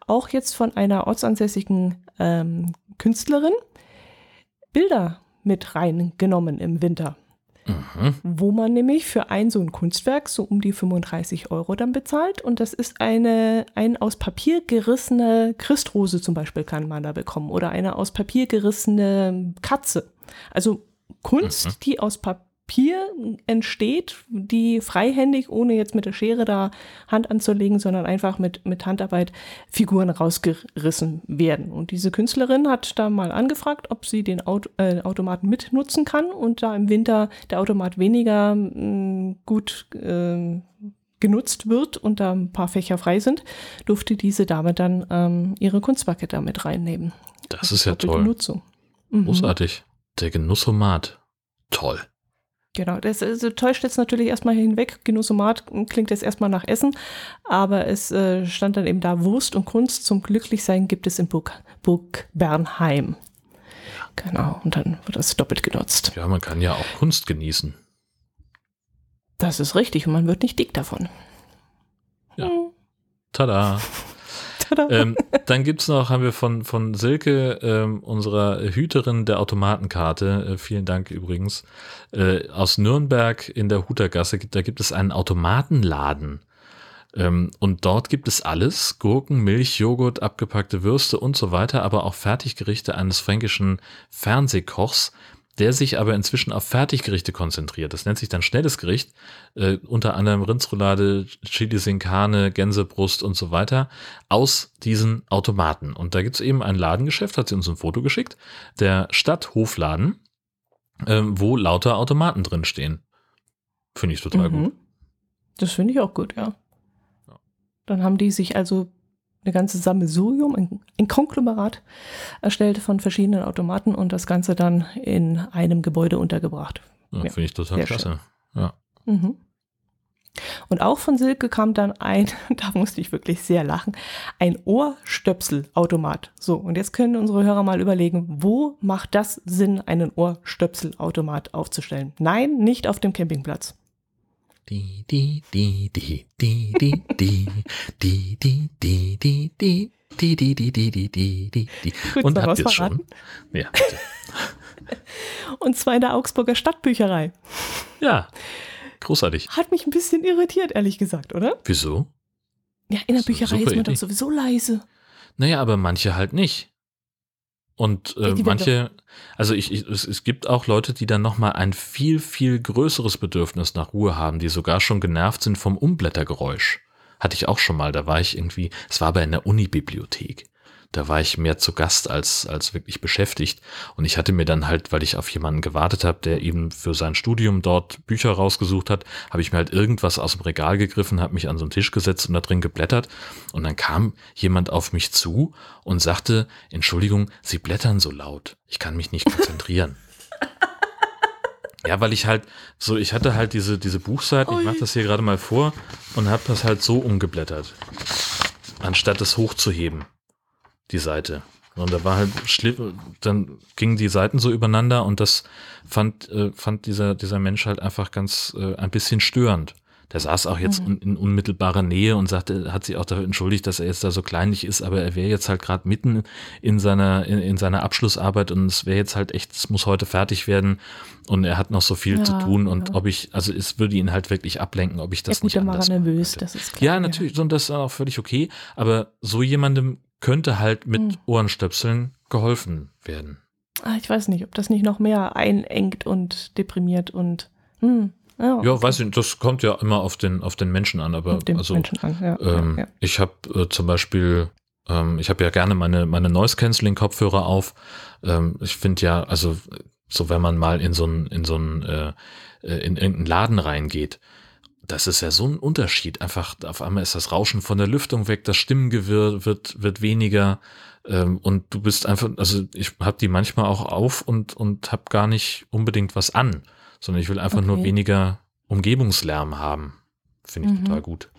auch jetzt von einer ortsansässigen ähm, Künstlerin Bilder mit reingenommen im Winter. Mhm. Wo man nämlich für ein so ein Kunstwerk so um die 35 Euro dann bezahlt. Und das ist eine, ein aus Papier gerissene Christrose zum Beispiel kann man da bekommen. Oder eine aus Papier gerissene Katze. Also Kunst, mhm. die aus Papier Papier entsteht, die freihändig, ohne jetzt mit der Schere da Hand anzulegen, sondern einfach mit, mit Handarbeit Figuren rausgerissen werden. Und diese Künstlerin hat da mal angefragt, ob sie den Auto, äh, Automaten mitnutzen kann und da im Winter der Automat weniger mh, mm, gut äh, genutzt wird und da ein paar Fächer frei sind, durfte diese Dame dann ähm, ihre Kunstwerke damit reinnehmen. Das, das ist ja toll. Nutzung. Mhm. Großartig. Der Genussomat. Toll. Genau, das also, täuscht jetzt natürlich erstmal hinweg. Genussomat klingt jetzt erstmal nach Essen, aber es äh, stand dann eben da Wurst und Kunst zum Glücklichsein gibt es in Burg, Burg Bernheim. Genau, und dann wird das doppelt genutzt. Ja, man kann ja auch Kunst genießen. Das ist richtig und man wird nicht dick davon. Ja. Tada. ähm, dann gibt es noch, haben wir von, von Silke, ähm, unserer Hüterin der Automatenkarte, äh, vielen Dank übrigens, äh, aus Nürnberg in der Hutergasse, da gibt es einen Automatenladen. Ähm, und dort gibt es alles, Gurken, Milch, Joghurt, abgepackte Würste und so weiter, aber auch Fertiggerichte eines fränkischen Fernsehkochs, der sich aber inzwischen auf Fertiggerichte konzentriert. Das nennt sich dann schnelles Gericht, äh, unter anderem Rindsroulade, Chili sin Carne, Gänsebrust und so weiter, aus diesen Automaten. Und da gibt es eben ein Ladengeschäft, hat sie uns ein Foto geschickt, der Stadthofladen, äh, wo lauter Automaten drin stehen. Finde ich total mhm. gut. Das finde ich auch gut, ja. Dann haben die sich also eine ganze Sammelsurium, ein, ein Konglomerat erstellt von verschiedenen Automaten und das Ganze dann in einem Gebäude untergebracht. Ja, ja Finde ich total klasse. Ja. Mhm. Und auch von Silke kam dann ein, da musste ich wirklich sehr lachen, ein Ohrstöpselautomat. So, und jetzt können unsere Hörer mal überlegen, wo macht das Sinn, einen Ohrstöpselautomat aufzustellen? Nein, nicht auf dem Campingplatz. Die, die, die, die, die, die, die, die, die, die, die, die. Die, die, die, die, die, die, die, die. Und habt ihr schon? Ja. Und zwar in der Augsburger Stadtbücherei. Ja, großartig. Hat mich ein bisschen irritiert, ehrlich gesagt, oder? Wieso? Ja, in der Bücherei ist man doch sowieso leise. Naja, aber manche halt nicht. Und äh, manche, also ich, ich, es, es gibt auch Leute, die dann nochmal ein viel, viel größeres Bedürfnis nach Ruhe haben, die sogar schon genervt sind vom Umblättergeräusch. Hatte ich auch schon mal, da war ich irgendwie, es war aber in der Unibibliothek da war ich mehr zu Gast als, als wirklich beschäftigt. Und ich hatte mir dann halt, weil ich auf jemanden gewartet habe, der eben für sein Studium dort Bücher rausgesucht hat, habe ich mir halt irgendwas aus dem Regal gegriffen, habe mich an so einen Tisch gesetzt und da drin geblättert. Und dann kam jemand auf mich zu und sagte, Entschuldigung, Sie blättern so laut. Ich kann mich nicht konzentrieren. Ja, weil ich halt so, ich hatte halt diese, diese Buchseiten, ich mache das hier gerade mal vor und habe das halt so umgeblättert, anstatt es hochzuheben die Seite. Und da war halt, dann gingen die Seiten so übereinander und das fand, äh, fand dieser, dieser Mensch halt einfach ganz äh, ein bisschen störend. Der saß auch jetzt mhm. in unmittelbarer Nähe und sagte, hat sich auch dafür entschuldigt, dass er jetzt da so kleinlich ist, aber er wäre jetzt halt gerade mitten in seiner, in, in, seiner Abschlussarbeit und es wäre jetzt halt echt, es muss heute fertig werden und er hat noch so viel ja, zu tun und ja. ob ich, also es würde ihn halt wirklich ablenken, ob ich das ja, gut, nicht anders nervös, das ist klar, Ja, natürlich, und das ist auch völlig okay, aber so jemandem könnte halt mit hm. Ohrenstöpseln geholfen werden. Ah, ich weiß nicht, ob das nicht noch mehr einengt und deprimiert und hm. Ja, ja, weiß ich, das kommt ja immer auf den, auf den Menschen an, aber also, an, ja, ähm, ja. ich habe äh, zum Beispiel, ähm, ich habe ja gerne meine, meine Noise-Canceling-Kopfhörer auf. Ähm, ich finde ja, also so wenn man mal in so ein, in so äh, äh in irgendeinen Laden reingeht, das ist ja so ein Unterschied. Einfach auf einmal ist das Rauschen von der Lüftung weg, das Stimmengewirr wird, wird weniger ähm, und du bist einfach, also ich habe die manchmal auch auf und, und habe gar nicht unbedingt was an, sondern ich will einfach okay. nur weniger Umgebungslärm haben. Finde ich mhm. total gut.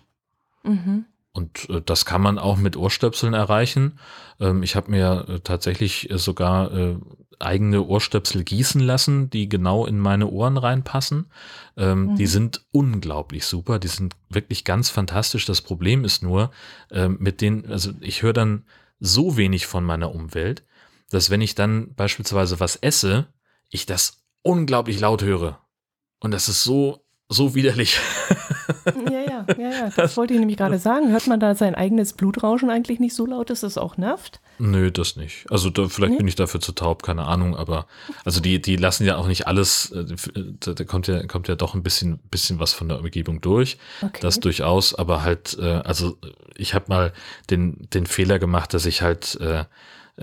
Mhm. Und äh, das kann man auch mit Ohrstöpseln erreichen. Ähm, ich habe mir äh, tatsächlich äh, sogar äh, eigene Ohrstöpsel gießen lassen, die genau in meine Ohren reinpassen. Ähm, mhm. Die sind unglaublich super, die sind wirklich ganz fantastisch. Das Problem ist nur, äh, mit denen, also ich höre dann so wenig von meiner Umwelt, dass wenn ich dann beispielsweise was esse, ich das unglaublich laut höre. Und das ist so, so widerlich. Ja, ja, ja, ja. Das wollte ich nämlich gerade sagen. Hört man da sein eigenes Blutrauschen eigentlich nicht so laut, dass es auch nervt? Nö, das nicht. Also da, vielleicht nee? bin ich dafür zu taub, keine Ahnung, aber also die, die lassen ja auch nicht alles, äh, da kommt ja, kommt ja doch ein bisschen, bisschen was von der Umgebung durch. Okay. Das durchaus, aber halt, äh, also ich habe mal den, den Fehler gemacht, dass ich halt äh, äh,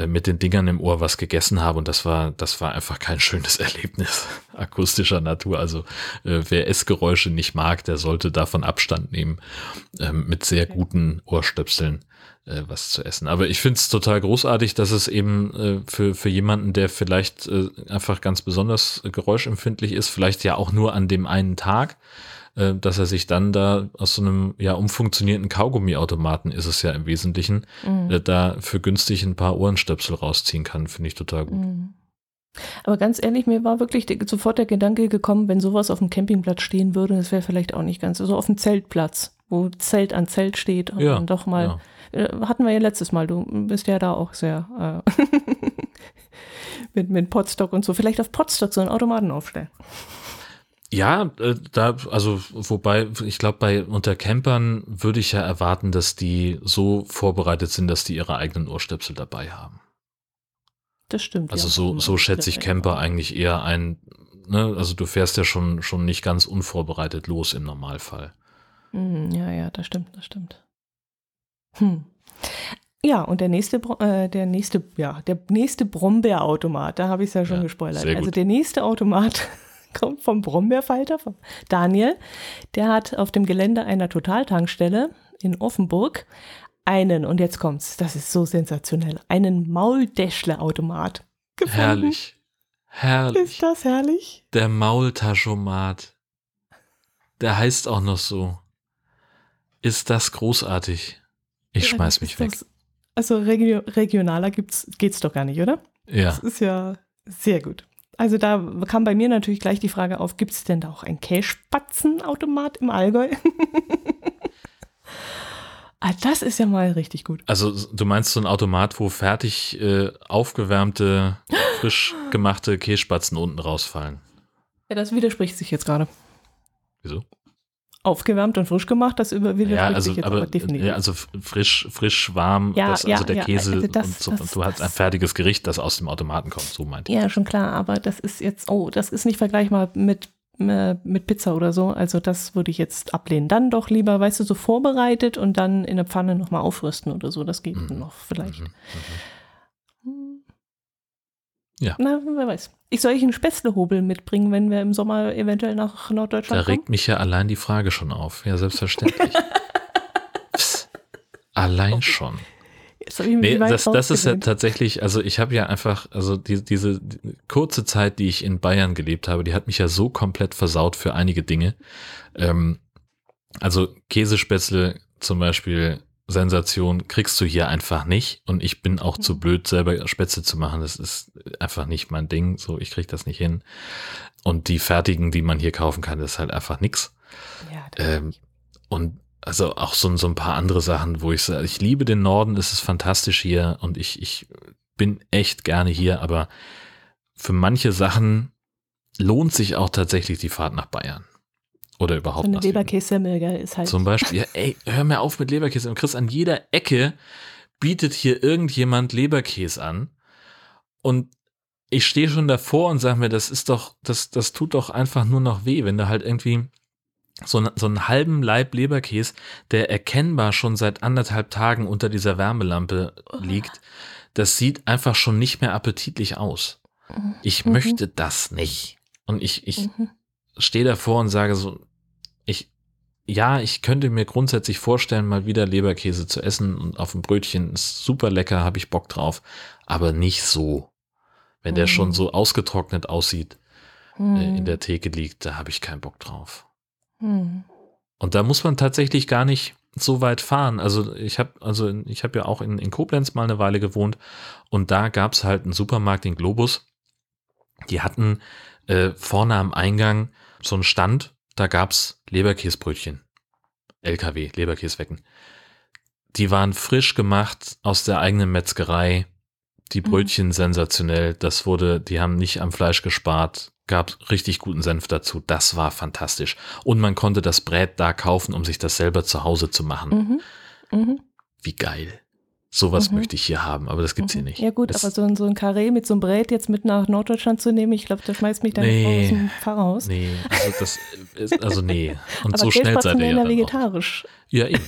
mit den Dingern im Ohr was gegessen habe und das war, das war einfach kein schönes Erlebnis akustischer Natur. Also äh, wer Essgeräusche nicht mag, der sollte davon Abstand nehmen, äh, mit sehr guten Ohrstöpseln äh, was zu essen. Aber ich finde es total großartig, dass es eben äh, für, für jemanden, der vielleicht äh, einfach ganz besonders geräuschempfindlich ist, vielleicht ja auch nur an dem einen Tag, äh, dass er sich dann da aus so einem ja umfunktionierten Kaugummiautomaten ist es ja im Wesentlichen, mhm. äh, da für günstig ein paar Ohrenstöpsel rausziehen kann, finde ich total gut. Mhm. Aber ganz ehrlich, mir war wirklich sofort der Gedanke gekommen, wenn sowas auf dem Campingplatz stehen würde, das wäre vielleicht auch nicht ganz, so also auf dem Zeltplatz, wo Zelt an Zelt steht und ja, dann doch mal, ja. äh, hatten wir ja letztes Mal, du bist ja da auch sehr äh, mit, mit Potstock und so, vielleicht auf Potstock so einen Automaten aufstellen. Ja, äh, da, also, wobei, ich glaube, bei unter Campern würde ich ja erwarten, dass die so vorbereitet sind, dass die ihre eigenen Ohrstöpsel dabei haben. Das stimmt. Also ja, so, so schätze ich Camper auch. eigentlich eher ein, ne, also du fährst ja schon, schon nicht ganz unvorbereitet los im Normalfall. Hm, ja, ja, das stimmt, das stimmt. Hm. Ja, und der nächste, äh, der nächste, ja, der nächste Brombeerautomat, da habe ich es ja schon ja, gespoilert. Also der nächste Automat kommt vom Brombeerfalter, von Daniel. Der hat auf dem Gelände einer Totaltankstelle in Offenburg einen, und jetzt kommt's, das ist so sensationell, einen Mauldeschle-Automat gefunden. Herrlich. Herrlich. Ist das herrlich? Der Maultaschomat. Der heißt auch noch so. Ist das großartig? Ich ja, schmeiß mich weg. Das, also regio regionaler gibt's, geht's doch gar nicht, oder? Ja. Das ist ja sehr gut. Also da kam bei mir natürlich gleich die Frage auf, gibt es denn da auch ein Käsespatzenautomat im Allgäu? ah, das ist ja mal richtig gut. Also du meinst so ein Automat, wo fertig äh, aufgewärmte, frisch gemachte Kässpatzen unten rausfallen? Ja, das widerspricht sich jetzt gerade. Wieso? Aufgewärmt und frisch gemacht, das widerspricht ja, also, jetzt aber, definitiv. Ja, also frisch, frisch, warm, ja, das, also ja, der ja, Käse also das, und so, das, du hast ein fertiges Gericht, das aus dem Automaten kommt, so meinte ich. Ja, schon klar, aber das ist jetzt, oh, das ist nicht vergleichbar mit, äh, mit Pizza oder so, also das würde ich jetzt ablehnen. Dann doch lieber, weißt du, so vorbereitet und dann in der Pfanne nochmal aufrüsten oder so, das geht mhm. noch vielleicht. Mhm. Mhm. Ja. Na, wer weiß. Ich soll ich einen Spätzlehobel mitbringen, wenn wir im Sommer eventuell nach Norddeutschland kommen? Da regt mich ja allein die Frage schon auf. Ja, selbstverständlich. Psst. Allein okay. schon. Nee, das, das ist ja tatsächlich, also ich habe ja einfach, also die, diese die kurze Zeit, die ich in Bayern gelebt habe, die hat mich ja so komplett versaut für einige Dinge. Ähm, also Käsespätzle zum Beispiel Sensation kriegst du hier einfach nicht. Und ich bin auch zu blöd, selber Spätzle zu machen. Das ist einfach nicht mein Ding. So, ich krieg das nicht hin. Und die fertigen, die man hier kaufen kann, das ist halt einfach nix. Ja, ähm, und also auch so, so ein paar andere Sachen, wo ich sage, ich liebe den Norden, es ist fantastisch hier und ich, ich bin echt gerne hier, aber für manche Sachen lohnt sich auch tatsächlich die Fahrt nach Bayern. Oder überhaupt so eine Leberkässemmel, gell, ist halt. Zum Beispiel, ja, ey, hör mir auf mit Leberkäse. Und Chris, an jeder Ecke bietet hier irgendjemand Leberkäse an. Und ich stehe schon davor und sage mir, das ist doch, das, das tut doch einfach nur noch weh, wenn da halt irgendwie so, so einen halben Leib Leberkäse, der erkennbar schon seit anderthalb Tagen unter dieser Wärmelampe liegt, das sieht einfach schon nicht mehr appetitlich aus. Ich mhm. möchte das nicht. Und ich, ich mhm. stehe davor und sage so, ich, ja, ich könnte mir grundsätzlich vorstellen, mal wieder Leberkäse zu essen und auf dem Brötchen ist super lecker, habe ich Bock drauf, aber nicht so. Wenn der schon mhm. so ausgetrocknet aussieht, mm. äh, in der Theke liegt, da habe ich keinen Bock drauf. Mm. Und da muss man tatsächlich gar nicht, so weit fahren. Also ich habe also ich habe ja auch in, in Koblenz mal eine Weile gewohnt und da gab es halt einen Supermarkt in Globus. Die hatten äh, vorne am Eingang so einen Stand, da gab es Leberkäsbrötchen. LKW, Leberkäswecken. Die waren frisch gemacht aus der eigenen Metzgerei. Die Mhm. Brötchen sensationell. Das wurde, die haben nicht am Fleisch gespart. Gab richtig guten Senf dazu. Das war fantastisch. Und man konnte das Brät da kaufen, um sich das selber zu Hause zu machen. Mhm. Mhm. Wie geil. Sowas Mhm. möchte ich hier haben, aber das gibt's hier Mhm. nicht. Ja gut, das, aber so ein, so ein Karree mit so einem Brät jetzt mit nach Norddeutschland zu nehmen, ich glaube, da schmeißt mich Frau Nee. aus dem Pfarrhaus. Nee, also das ist, also nee. Und aber so schnell seid ihr ja dann auch. vegetarisch. Ja, eben.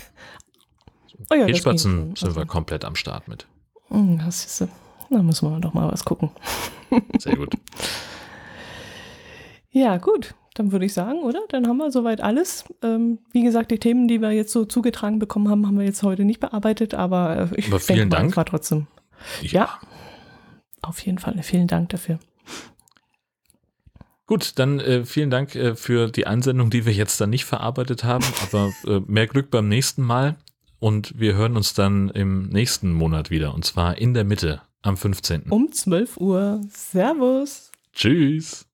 Oh ja, das ging sind wir Also, komplett am Start mit. hm, das ist, da müssen wir doch mal was gucken. Sehr gut. Ja, gut. Dann würde ich sagen, oder? Dann haben wir soweit alles. Ähm, wie gesagt, die Themen, die wir jetzt so zugetragen bekommen haben, haben wir jetzt heute nicht bearbeitet, aber äh, ich Aber vielen denke Dank. war trotzdem. Ja. Auf jeden Fall. Vielen Dank dafür. Gut, dann äh, vielen Dank äh, für die Einsendung, die wir jetzt dann nicht verarbeitet haben, aber äh, mehr Glück beim nächsten Mal und wir hören uns dann im nächsten Monat wieder und zwar in der Mitte am 15. Um 12 Uhr. Servus. Tschüss.